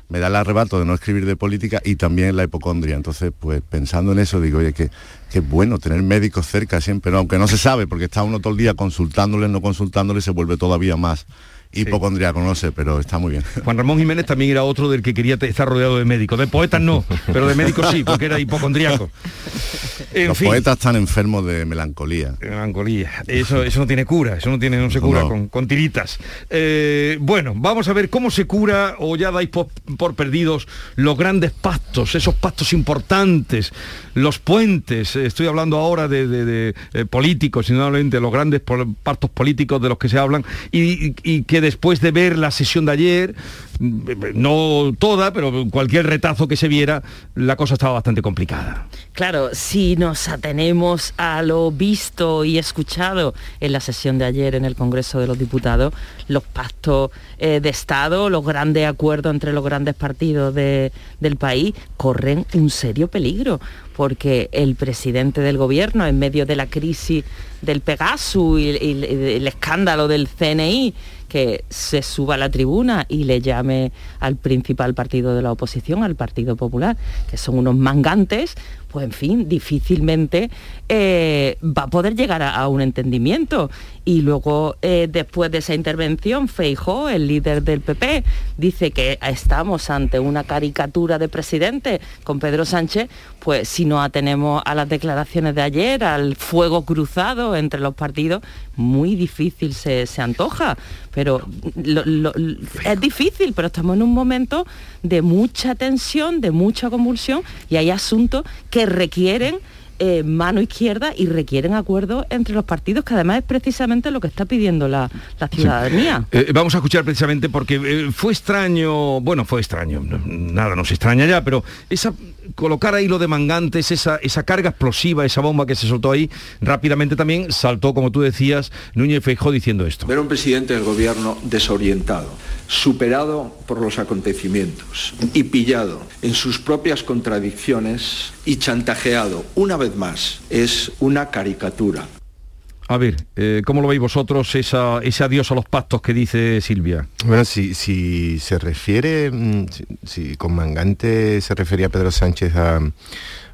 S52: me da el arrebato de no escribir de política y también la hipocondria. Entonces, pues pensando en eso, digo, oye, que, que bueno tener médicos cerca siempre, ¿no? aunque no se sabe, porque está uno todo el día consultándoles, no consultándoles, se vuelve todavía más hipocondriaco, no sé, pero está muy bien.
S1: Juan Ramón Jiménez también era otro del que quería estar rodeado de médicos. De poetas no, pero de médicos sí, porque era hipocondriaco. *laughs* En
S52: Los
S1: fin.
S52: poetas están enfermos de melancolía.
S1: Melancolía. Eso, eso no tiene cura, eso no tiene, no se cura
S52: No.
S1: con, con tiritas. Eh, bueno, vamos a ver cómo se cura o ya dais por, por perdidos los grandes pactos, esos pactos importantes, los puentes. Estoy hablando ahora de, de- de, eh, políticos, indudablemente los grandes pactos políticos de los que se hablan y, y- y que después de ver la sesión de ayer, mm, no toda, pero cualquier retazo que se viera, la cosa estaba bastante complicada.
S55: Claro, si nos atenemos a lo visto y escuchado en la sesión de ayer en el Congreso de los Diputados, los pactos eh, de Estado, los grandes acuerdos entre los grandes partidos de- del país corren un serio peligro, porque el presidente del gobierno, en medio de la crisis del Pegasus y el escándalo del CNI, que se suba a la tribuna y le llame al principal partido de la oposición, al Partido Popular, que son unos mangantes, pues en fin, difícilmente eh, va a poder llegar a, a un entendimiento. Y luego, eh, después de esa intervención, Feijó, el líder del PP, dice que estamos ante una caricatura de presidente con Pedro Sánchez, pues si no atenemos a las declaraciones de ayer, al fuego cruzado entre los partidos, muy difícil se, se antoja. Pero es difícil, pero estamos en un momento de mucha tensión, de mucha convulsión y hay asuntos que requieren eh, mano izquierda y requieren acuerdos entre los partidos, que además es precisamente lo que está pidiendo la, la ciudadanía.
S1: Eh, vamos a escuchar precisamente porque eh, fue extraño, bueno, fue extraño, nada nos extraña ya, pero esa colocar ahí lo de mangantes, esa, esa carga explosiva, esa bomba que se soltó ahí, rápidamente también saltó, como tú decías, Núñez Feijó diciendo esto.
S57: Ver a un presidente del gobierno desorientado, superado por los acontecimientos y pillado en sus propias contradicciones y chantajeado una vez más es una caricatura.
S1: A ver, eh, ¿cómo lo veis vosotros esa, ese adiós a los pactos que dice Silvia?
S56: Bueno, si, si se refiere, mm, si, si con Mangante se refería Pedro Sánchez a,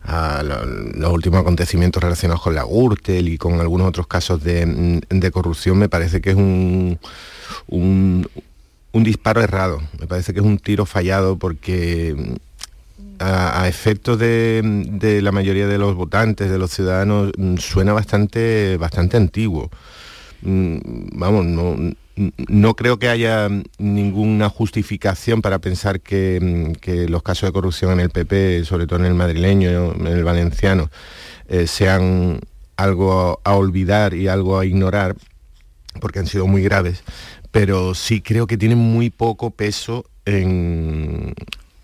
S56: a lo- los últimos acontecimientos relacionados con la Gürtel y con algunos otros casos de, mm, de corrupción, me parece que es un, un, un disparo errado, me parece que es un tiro fallado porque mm, a, a efectos de, la mayoría de los votantes, de los ciudadanos, mm, suena bastante, bastante antiguo. Mm, Vamos, no, no creo que haya ninguna justificación para pensar que, mm, los casos de corrupción en el PP, sobre todo en el madrileño, en el valenciano, eh, sean algo a olvidar y algo a ignorar, porque han sido muy graves, pero sí creo que tienen muy poco peso en,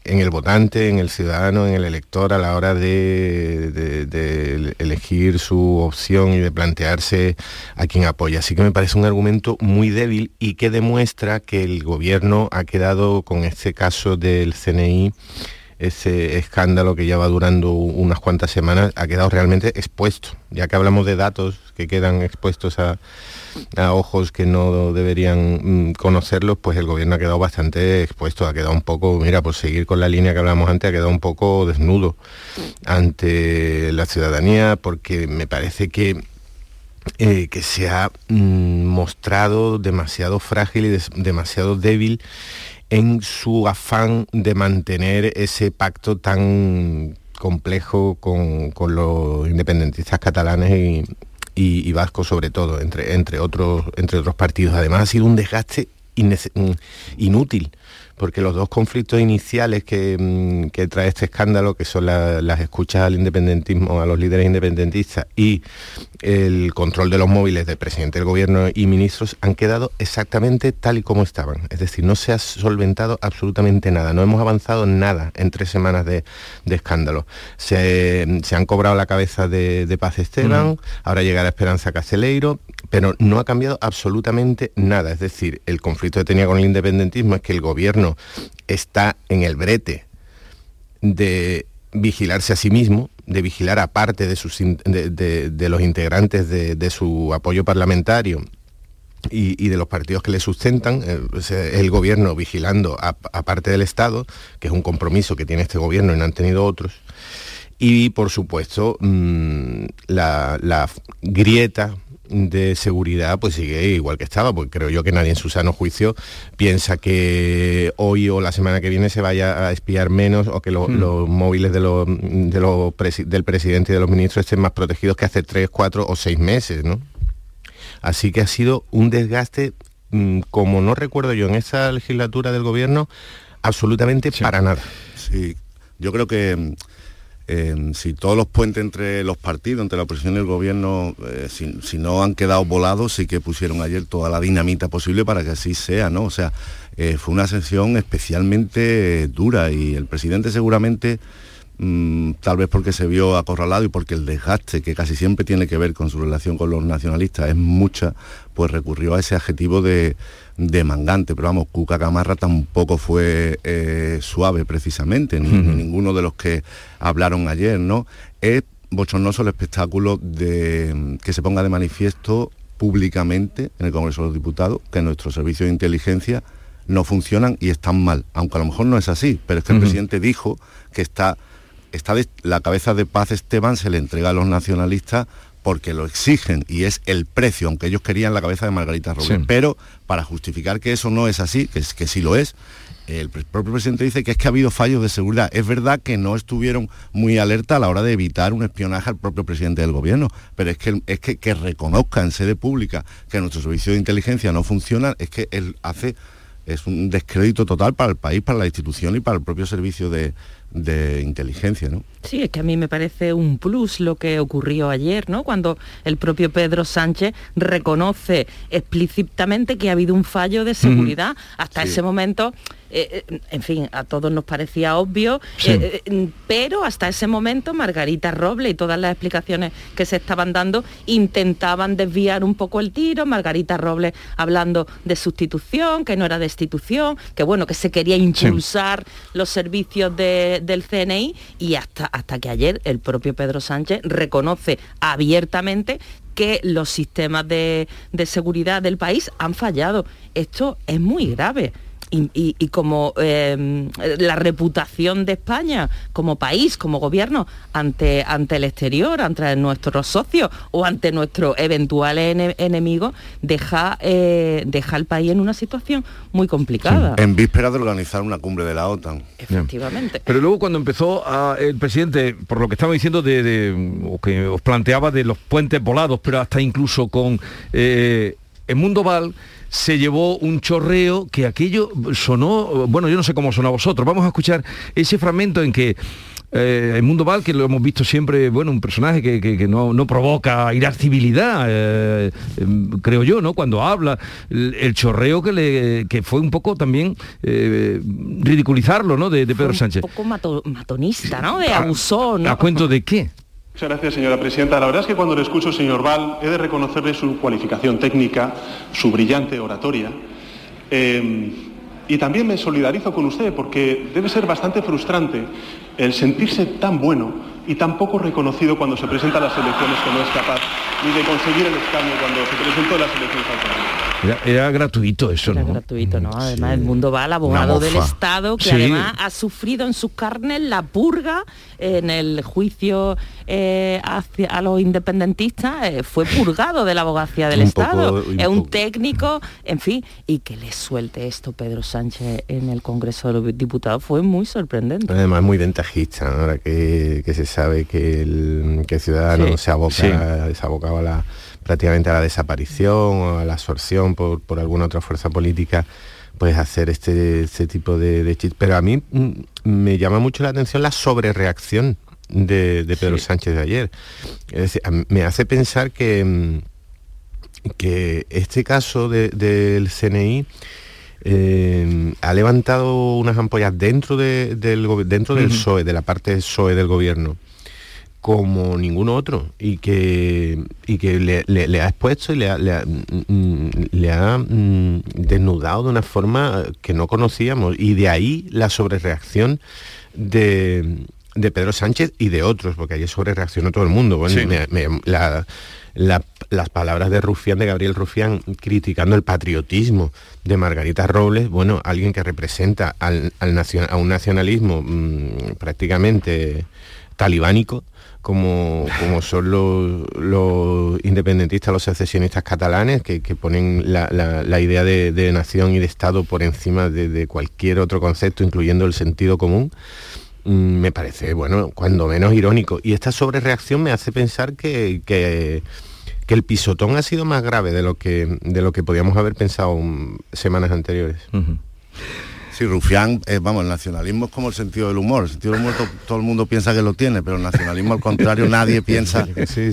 S56: en el votante, en el ciudadano, en el elector a la hora de, de- elegir su opción y de plantearse a quien apoya. Así que me parece un argumento muy débil y que demuestra que el gobierno ha quedado con este caso del CNI ese escándalo que lleva durando unas cuantas semanas ha quedado realmente expuesto. Ya que hablamos de datos que quedan expuestos a, ojos que no deberían mm, conocerlos, pues el gobierno ha quedado bastante expuesto, ha quedado un poco, mira, por seguir con la línea que hablamos antes, ha quedado un poco desnudo ante la ciudadanía, porque me parece que eh, que se ha mm, mostrado demasiado frágil y demasiado débil en su afán de mantener ese pacto tan complejo con, los independentistas catalanes y, vascos sobre todo, entre, entre, otros, entre otros partidos. Además ha sido un desgaste mm, inútil porque los dos conflictos iniciales que, mm, trae este escándalo, que son las escuchas al independentismo, a los líderes independentistas y el control de los móviles del presidente del gobierno y ministros, han quedado exactamente tal y como estaban. Es decir, no se ha solventado absolutamente nada, no hemos avanzado nada en tres semanas de, escándalo. Se, han cobrado la cabeza de, Paz Esteban, mm. ahora llega la Esperanza Casteleiro, pero no ha cambiado absolutamente nada. Es decir, el conflicto que tenía con el independentismo es que el gobierno está en el brete de vigilarse a sí mismo, de vigilar a parte de, los integrantes de, su apoyo parlamentario y, de los partidos que le sustentan, eh, el gobierno vigilando a, parte del Estado, que es un compromiso que tiene este gobierno y no han tenido otros, y por supuesto mm, la grieta de seguridad pues sigue igual que estaba, porque creo yo que nadie en su sano juicio piensa que hoy o la semana que viene se vaya a espiar menos o que hmm. los móviles de los, del presidente y de los ministros estén más protegidos que hace tres, cuatro o seis meses, ¿no? Así que ha sido un desgaste, mm, como no recuerdo yo en esa legislatura del gobierno, absolutamente para nada.
S52: Sí, yo creo que si todos los puentes entre los partidos, entre la oposición y el gobierno, eh, si, no han quedado volados, sí que pusieron ayer toda la dinamita posible para que así sea, ¿no? O sea, eh, fue una sesión especialmente dura y el presidente seguramente, mm, tal vez porque se vio acorralado y porque el desgaste, que casi siempre tiene que ver con su relación con los nacionalistas, es mucha, pues recurrió a ese adjetivo de de mangante, pero vamos, Cuca Camarra tampoco fue eh, suave precisamente, ni, ninguno de los que hablaron ayer, ¿no? Es bochornoso el espectáculo de que se ponga de manifiesto públicamente en el Congreso de los Diputados que nuestros servicios de inteligencia no funcionan y están mal, aunque a lo mejor no es así, pero es que el presidente dijo que está, está la cabeza de paz Esteban se le entrega a los nacionalistas porque lo exigen y es el precio, aunque ellos querían la cabeza de Margarita Robles. Pero para justificar que eso no es así, que, es, que sí lo es, el propio presidente dice que es que ha habido fallos de seguridad. Es verdad que no estuvieron muy alerta a la hora de evitar un espionaje al propio presidente del gobierno, pero es que, es que, que reconozca en sede pública que nuestro servicio de inteligencia no funciona, es que él hace es un descrédito total para el país, para la institución y para el propio servicio de, de inteligencia, ¿no?
S55: Sí, es que a mí me parece un plus lo que ocurrió ayer, ¿no? Cuando el propio Pedro Sánchez reconoce explícitamente que ha habido un fallo de seguridad. Hasta ese momento eh, eh, en fin, a todos nos parecía obvio, eh, pero hasta ese momento Margarita Roble y todas las explicaciones que se estaban dando intentaban desviar un poco el tiro, Margarita Roble hablando de sustitución, que no era destitución, que bueno, que se quería impulsar los servicios del CNI y hasta, hasta que ayer el propio Pedro Sánchez reconoce abiertamente que los sistemas de, de, seguridad del país han fallado. Esto es muy grave y, como em, la reputación de España como país, como gobierno, ante, ante el exterior, ante nuestros socios o ante nuestros eventuales enemigos, deja, eh, deja al país en una situación muy complicada.
S52: En víspera de organizar una cumbre de la OTAN.
S55: Efectivamente.
S1: Pero luego cuando empezó el presidente, por lo que estaba diciendo, de, o que os planteaba de los puentes volados, pero hasta incluso con eh, el Mundo Val, se llevó un chorreo que aquello sonó, bueno, yo no sé cómo sonó a vosotros. Vamos a escuchar ese fragmento en que eh, el Mundo Val, que lo hemos visto siempre, bueno, un personaje que, no, provoca irascibilidad, eh, em, creo yo, ¿no? Cuando habla, el, chorreo que, le, que fue un poco también eh, ridiculizarlo, ¿no? De, Pedro Sánchez.
S55: Un poco matonista, ¿no? De abusón.
S1: ¿no? ¿A cuento de qué?
S58: Muchas gracias, señora presidenta. La verdad es que cuando le escucho, señor Val, he de reconocerle su cualificación técnica, su brillante oratoria. Em, Y también me solidarizo con usted porque debe ser bastante frustrante el sentirse tan bueno y tan poco reconocido cuando se presenta a las elecciones que no es capaz ni de conseguir el escaño cuando se presentó a las elecciones autonómicas.
S1: Era, era gratuito eso,
S55: Era
S1: ¿no?
S55: gratuito, ¿no? Además, el mundo va al abogado del. Estado, que
S1: Sí.
S55: además ha sufrido en sus carnes la purga en el juicio eh, hacia, a los independentistas, eh, fue purgado de la abogacía del
S56: Un
S55: Estado.
S56: poco- un
S55: es un
S56: poco.
S55: técnico, en fin, y que le suelte esto Pedro Sánchez en el Congreso de los Diputados fue muy sorprendente.
S56: Además muy ventajista, ¿no? ahora que, que se sabe que el que Ciudadanos
S55: Sí,
S56: se aboca, se abocaba a la, prácticamente a la desaparición o a la absorción por, por alguna otra fuerza política, pues hacer este, este tipo de, de chistes. Pero a mí mm, me llama mucho la atención la sobrereacción de, de Pedro Sánchez de ayer. Es decir, me hace pensar que, mm, que este caso de- del CNI eh, ha levantado unas ampollas dentro, de- del, dentro del. PSOE, de la parte PSOE del gobierno, como ningún otro, y que, y que le, le- le ha expuesto y le ha, le ha, mm, mm, le ha, mm, desnudado de una forma que no conocíamos, y de ahí la sobrereacción de, de Pedro Sánchez y de otros, porque ayer sobrereaccionó todo el mundo. Bueno,
S1: Sí.
S56: me- me- la- la- las palabras de Rufián, de Gabriel Rufián, criticando el patriotismo de Margarita Robles, bueno, alguien que representa al, al nacion- a un nacionalismo mm, prácticamente talibánico, como, como son los, los independentistas, los secesionistas catalanes, que, que ponen la, la- idea de, de nación y de Estado por encima de, de cualquier otro concepto, incluyendo el sentido común mm, me parece, bueno, cuando menos irónico. Y esta sobrereacción me hace pensar que, que, que el pisotón ha sido más grave de lo que, de lo que podíamos haber pensado mm, semanas anteriores.
S52: Sí, Rufián, eh, vamos, el nacionalismo es como el sentido del humor. El sentido del humor to- todo el mundo piensa que lo tiene, pero el nacionalismo al contrario, nadie *laughs* piensa,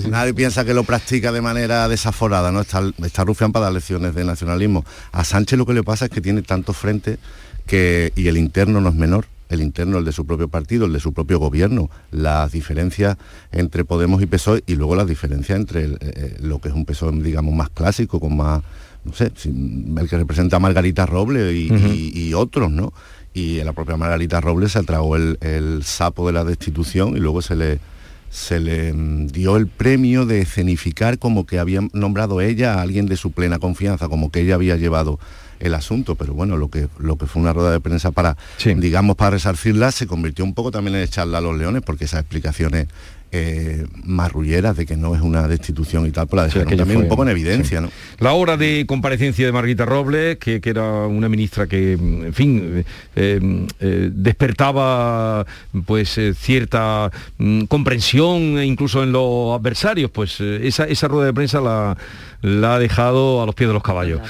S52: nadie piensa que lo practica de manera desaforada, ¿no? Está, está Rufián para dar lecciones de nacionalismo. A Sánchez lo que le pasa es que tiene tanto frente que, y el interno no es menor, el interno, el de su propio partido, el de su propio gobierno, las diferencias entre Podemos y PSOE y luego las diferencias entre el, eh, lo que es un PSOE, digamos, más clásico, con más, no sé, el que representa a Margarita Robles y,
S1: Ujú.
S52: y- y otros, ¿no? Y la propia Margarita Robles se tragó el, el sapo de la destitución y luego se le se le mm, dio el premio de escenificar como que había nombrado ella a alguien de su plena confianza, como que ella había llevado el asunto, pero bueno, lo que, lo que fue una rueda de prensa para, digamos, para resarcirla, se convirtió un poco también en echarla a los leones, porque esas explicaciones eh, marrulleras de que no es una destitución y tal, pues la dejaron también
S1: fue-
S52: un poco en evidencia,
S1: sí.
S52: ¿no?
S1: La hora de comparecencia de Margarita Robles, que, que era una ministra que, en fin, eh, eh, despertaba pues eh, cierta mm, comprensión e incluso en los adversarios, pues eh, esa, esa rueda de prensa la, la ha dejado a los pies de los caballos.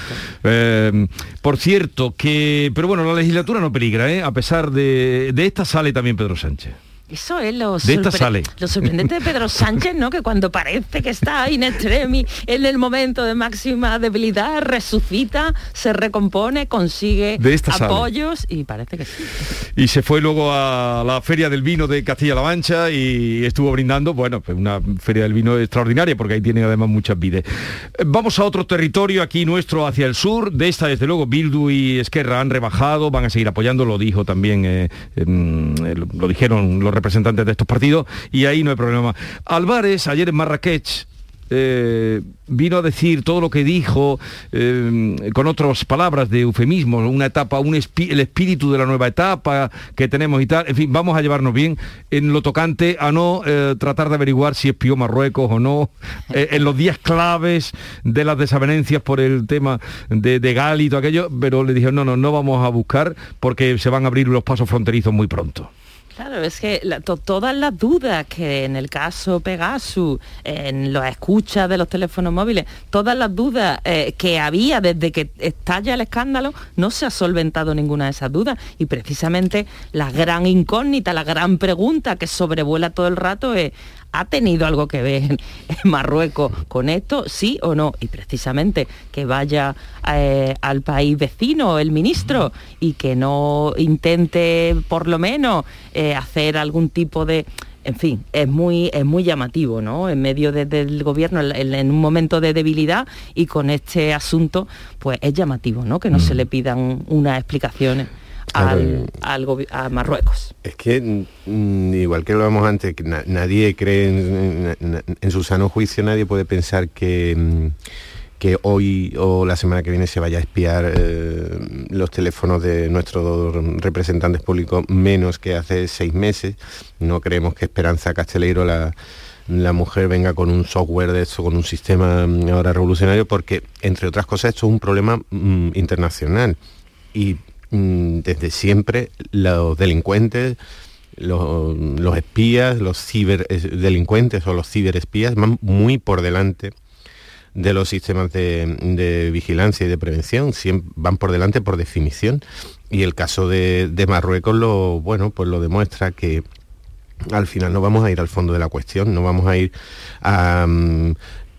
S1: Eh, por cierto, que, pero bueno, la legislatura no peligra, ¿eh? a pesar de, de esta sale también Pedro Sánchez.
S55: Eso es lo,
S1: De esta
S55: sorpre-
S1: sale.
S55: lo sorprendente de Pedro Sánchez, ¿no? Que cuando parece que está in extremis, en el momento de máxima debilidad, resucita, se recompone, consigue
S1: De esta sale.
S55: apoyos y parece que sí.
S1: Y se fue luego a la Feria del Vino de Castilla-La Mancha y estuvo brindando, bueno, pues una Feria del Vino extraordinaria porque ahí tienen además muchas vides. Eh, Vamos a otro territorio aquí nuestro hacia el sur. De esta, desde luego, Bildu y Esquerra han rebajado, van a seguir apoyando, lo dijo también, eh, em, eh, lo, lo dijeron los representantes de estos partidos y ahí no hay problema. Álvarez, ayer en Marrakech, eh, vino a decir todo lo que dijo eh, con otras palabras de eufemismo, una etapa, un el espíritu de la nueva etapa que tenemos y tal. En fin, vamos a llevarnos bien en lo tocante a no eh, tratar de averiguar si espió Marruecos o no, *laughs* en los días claves de las desavenencias por el tema de, de Gali y todo aquello, pero le dijeron, no, no, no vamos a buscar porque se van a abrir los pasos fronterizos muy pronto.
S55: Claro, es que la- to- todas las dudas que en el caso Pegasus, en las escuchas de los teléfonos móviles, todas las dudas eh, que había desde que estalla el escándalo, no se ha solventado ninguna de esas dudas. Y precisamente la gran incógnita, la gran pregunta que sobrevuela todo el rato es, ¿ha tenido algo que ver en Marruecos con esto? ¿Sí o no? Y precisamente que vaya eh, al país vecino el ministro y que no intente por lo menos eh, hacer algún tipo de en fin, es muy, es muy llamativo, ¿no? En medio del gobierno, en, un momento de debilidad y con este asunto, pues es llamativo, ¿no? Que no se mm. le pidan unas explicaciones. Al, a Marruecos.
S56: Es que, mm, igual que lo vemos antes, nadie cree en, su sano juicio, nadie puede pensar que, mm, que hoy o la semana que viene se vaya a espiar eh, los teléfonos de nuestros representantes públicos menos que hace seis meses. No creemos que Esperanza Casteleiro, la, mujer venga con un software de eso, con un sistema mm, ahora revolucionario, porque, entre otras cosas, esto es un problema mm, internacional. Y desde siempre los delincuentes, los, espías, los ciberdelincuentes o los ciberespías van muy por delante de los sistemas de, vigilancia y de prevención, siempre van por delante por definición. Y el caso de, Marruecos lo, bueno, pues lo demuestra que al final no vamos a ir al fondo de la cuestión, no vamos a ir a mm,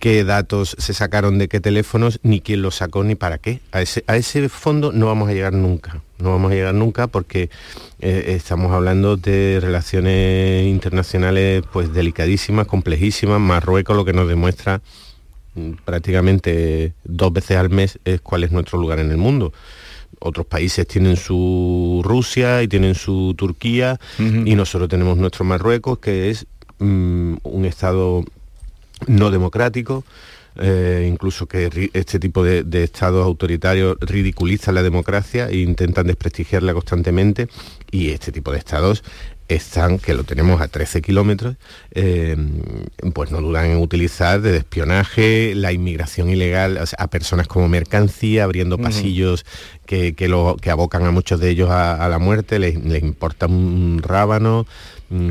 S56: qué datos se sacaron de qué teléfonos, ni quién los sacó, ni para qué. A ese, a ese fondo no vamos a llegar nunca. No vamos a llegar nunca porque eh, estamos hablando de relaciones internacionales pues delicadísimas, complejísimas. Marruecos lo que nos demuestra prácticamente dos veces al mes es cuál es nuestro lugar en el mundo. Otros países tienen su Rusia y tienen su Turquía y nosotros tenemos nuestro Marruecos, que es mm, un Estado no democrático, eh, incluso que este tipo de, estados autoritarios ridiculizan la democracia e intentan desprestigiarla constantemente y este tipo de estados están, que lo tenemos a 13 kilómetros, eh, pues no dudan en utilizar de espionaje, la inmigración ilegal a personas como mercancía, abriendo pasillos que, lo, que abocan a muchos de ellos a, la muerte, les, les, importa un rábano,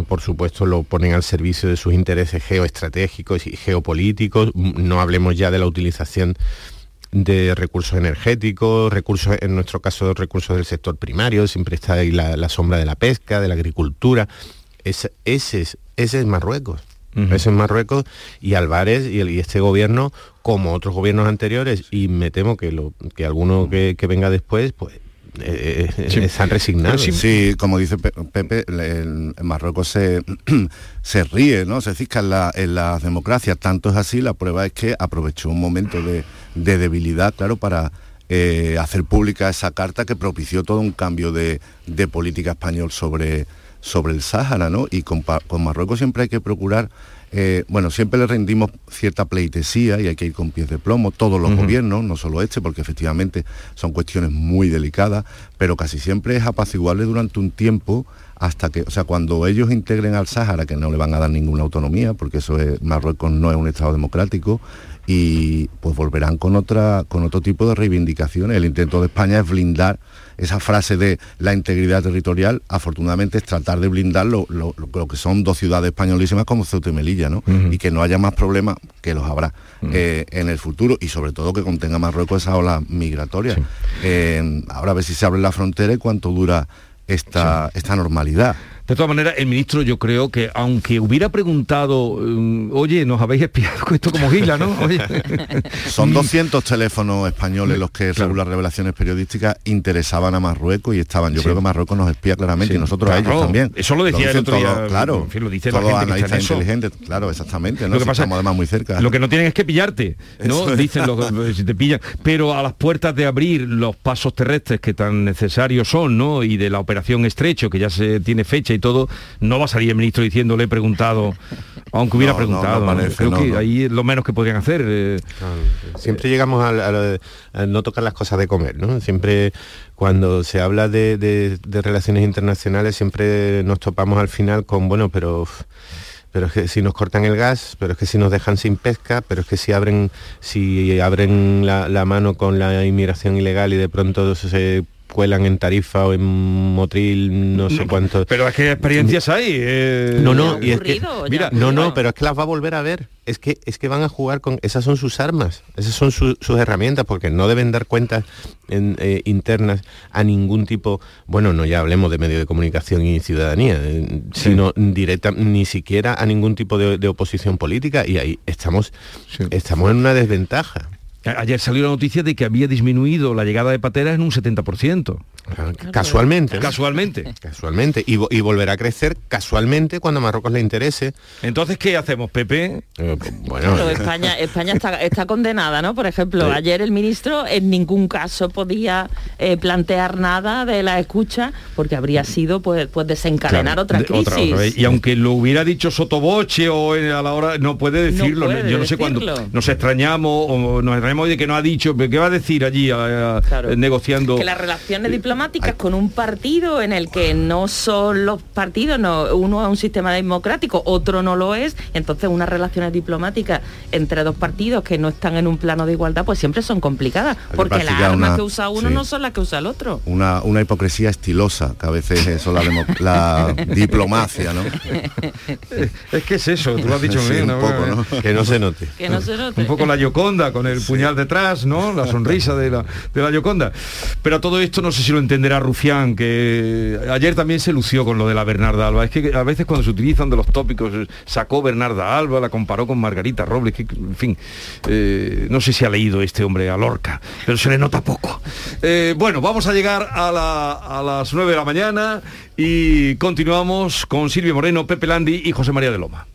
S56: por supuesto lo ponen al servicio de sus intereses geoestratégicos y geopolíticos, mm, no hablemos ya de la utilización de recursos energéticos, recursos, en nuestro caso, recursos del sector primario, siempre está ahí la, sombra de la pesca, de la agricultura. ese, es, ese es Marruecos. Ese es Marruecos y Álvarez y, este gobierno, como otros gobiernos anteriores, y me temo que, lo, que alguno que, venga después, pues eh, eh, están resignados.
S52: Sí, como dice Pepe, el, Marruecos se, *clears throat* se ríe, ¿no? Se cisca en, la, en las democracias. Tanto es así, la prueba es que aprovechó un momento de, debilidad, claro, para eh, hacer pública esa carta que propició todo un cambio de, política español sobre, sobre el Sáhara, ¿no? Y con, con Marruecos siempre hay que procurar eh, bueno, siempre le rendimos cierta pleitesía y hay que ir con pies de plomo, todos los gobiernos, no solo este, porque efectivamente son cuestiones muy delicadas, pero casi siempre es apaciguable durante un tiempo hasta que, o sea, cuando ellos integren al Sáhara, que no le van a dar ninguna autonomía, porque eso es, Marruecos no es un Estado democrático, y pues volverán con otra, con otro tipo de reivindicaciones. El intento de España es blindar esa frase de la integridad territorial, afortunadamente es tratar de blindar lo, que son dos ciudades españolísimas como Ceuta y Melilla, ¿no? Y que no haya más problemas, que los habrá eh, en el futuro, y sobre todo que contenga Marruecos esa ola migratoria. Eh, ahora a ver si se abre la frontera y cuánto dura esta, esta normalidad.
S1: De todas maneras, el ministro yo creo que aunque hubiera preguntado, mm, oye, nos habéis espiado esto como gila, ¿no? *laughs*
S52: Son 200 teléfonos españoles los que, según las revelaciones periodísticas, interesaban a Marruecos y estaban. Yo creo que Marruecos nos espía claramente y nosotros a ellos también.
S1: Eso lo decía el otro día.
S52: Claro, lo dice todos la analistas inteligentes. Claro, exactamente. ¿no? Lo que pasa, estamos además muy cerca.
S1: Lo que no tienen es que pillarte, ¿no? Dicen los, si te pillan. Pero a las puertas de abrir los pasos terrestres que tan necesarios son, ¿no? Y de la operación Estrecho, que ya se tiene fecha y todo, no va a salir el ministro diciendo le he preguntado, aunque hubiera preguntado. Creo que ahí es lo menos que podrían hacer. Eh.
S56: Siempre llegamos a, no tocar las cosas de comer, ¿no? Siempre cuando se habla de, relaciones internacionales siempre nos topamos al final con, bueno, pero pero es que si nos cortan el gas, pero es que si nos dejan sin pesca, pero es que si abren, si abren la, la mano con la inmigración ilegal y de pronto se cuelan en Tarifa o en Motril, no sé cuánto.
S1: Pero es que experiencias hay.
S56: Eh, no, no, y es que, mira, no, no, pero es que las va a volver a ver. Es que, es que van a jugar con, esas son sus armas, esas son sus herramientas, porque no deben dar cuentas eh, internas a ningún tipo, bueno, no ya hablemos de medio de comunicación y ciudadanía, eh, sino directa, ni siquiera a ningún tipo de, oposición política, y ahí estamos, estamos en una desventaja.
S1: Ayer salió la noticia de que había disminuido la llegada de pateras en un 70%.
S56: Casualmente. ¿no?
S1: Casualmente.
S56: Casualmente. Y, vo- y volverá a crecer casualmente cuando a Marruecos le interese.
S1: Entonces, ¿qué hacemos, Pepe?
S56: bueno,
S55: Claro, España, España está, está condenada, ¿no? Por ejemplo,
S56: Sí.
S55: ayer el ministro en ningún caso podía eh, plantear nada de la escucha porque habría sido pues, pues desencadenar
S1: Claro,
S55: otra crisis.
S1: otra. Y aunque lo hubiera dicho sotoboche o a la hora, no puede decirlo.
S55: puede
S1: Yo no sé cuándo nos extrañamos o nos extrañamos de que no ha dicho, ¿qué va a decir allí a- a- negociando?
S55: que las relaciones diplomáticas con un partido en el que no son los partidos, no, uno es un sistema democrático, otro no lo es, entonces unas relaciones diplomáticas entre dos partidos que no están en un plano de igualdad, pues siempre son complicadas,
S52: que
S55: porque las armas
S52: una-
S55: que usa uno
S52: sí.
S55: no son las que usa el otro.
S52: Una, una hipocresía estilosa, que a veces eso la, *laughs* la diplomacia, ¿no?
S1: Es que es eso, tú lo has dicho
S52: Sí,
S1: bien,
S52: un poco, ¿no?
S56: Que no se note.
S55: Que no se note.
S1: Un poco la Yoconda con el puñal detrás, ¿no? La sonrisa de la, de la Yoconda. Pero a todo esto no sé si lo entenderá Rufián, que ayer también se lució con lo de la Bernarda Alba. Es que a veces cuando se utilizan de los tópicos, eh, sacó Bernarda Alba, la comparó con Margarita Robles, que en fin, eh, no sé si ha leído este hombre a Lorca, pero se le nota poco. Eh, bueno, vamos a llegar a, a las 9 de la mañana y continuamos con Silvia Moreno, Pepe Landi y José María de Loma.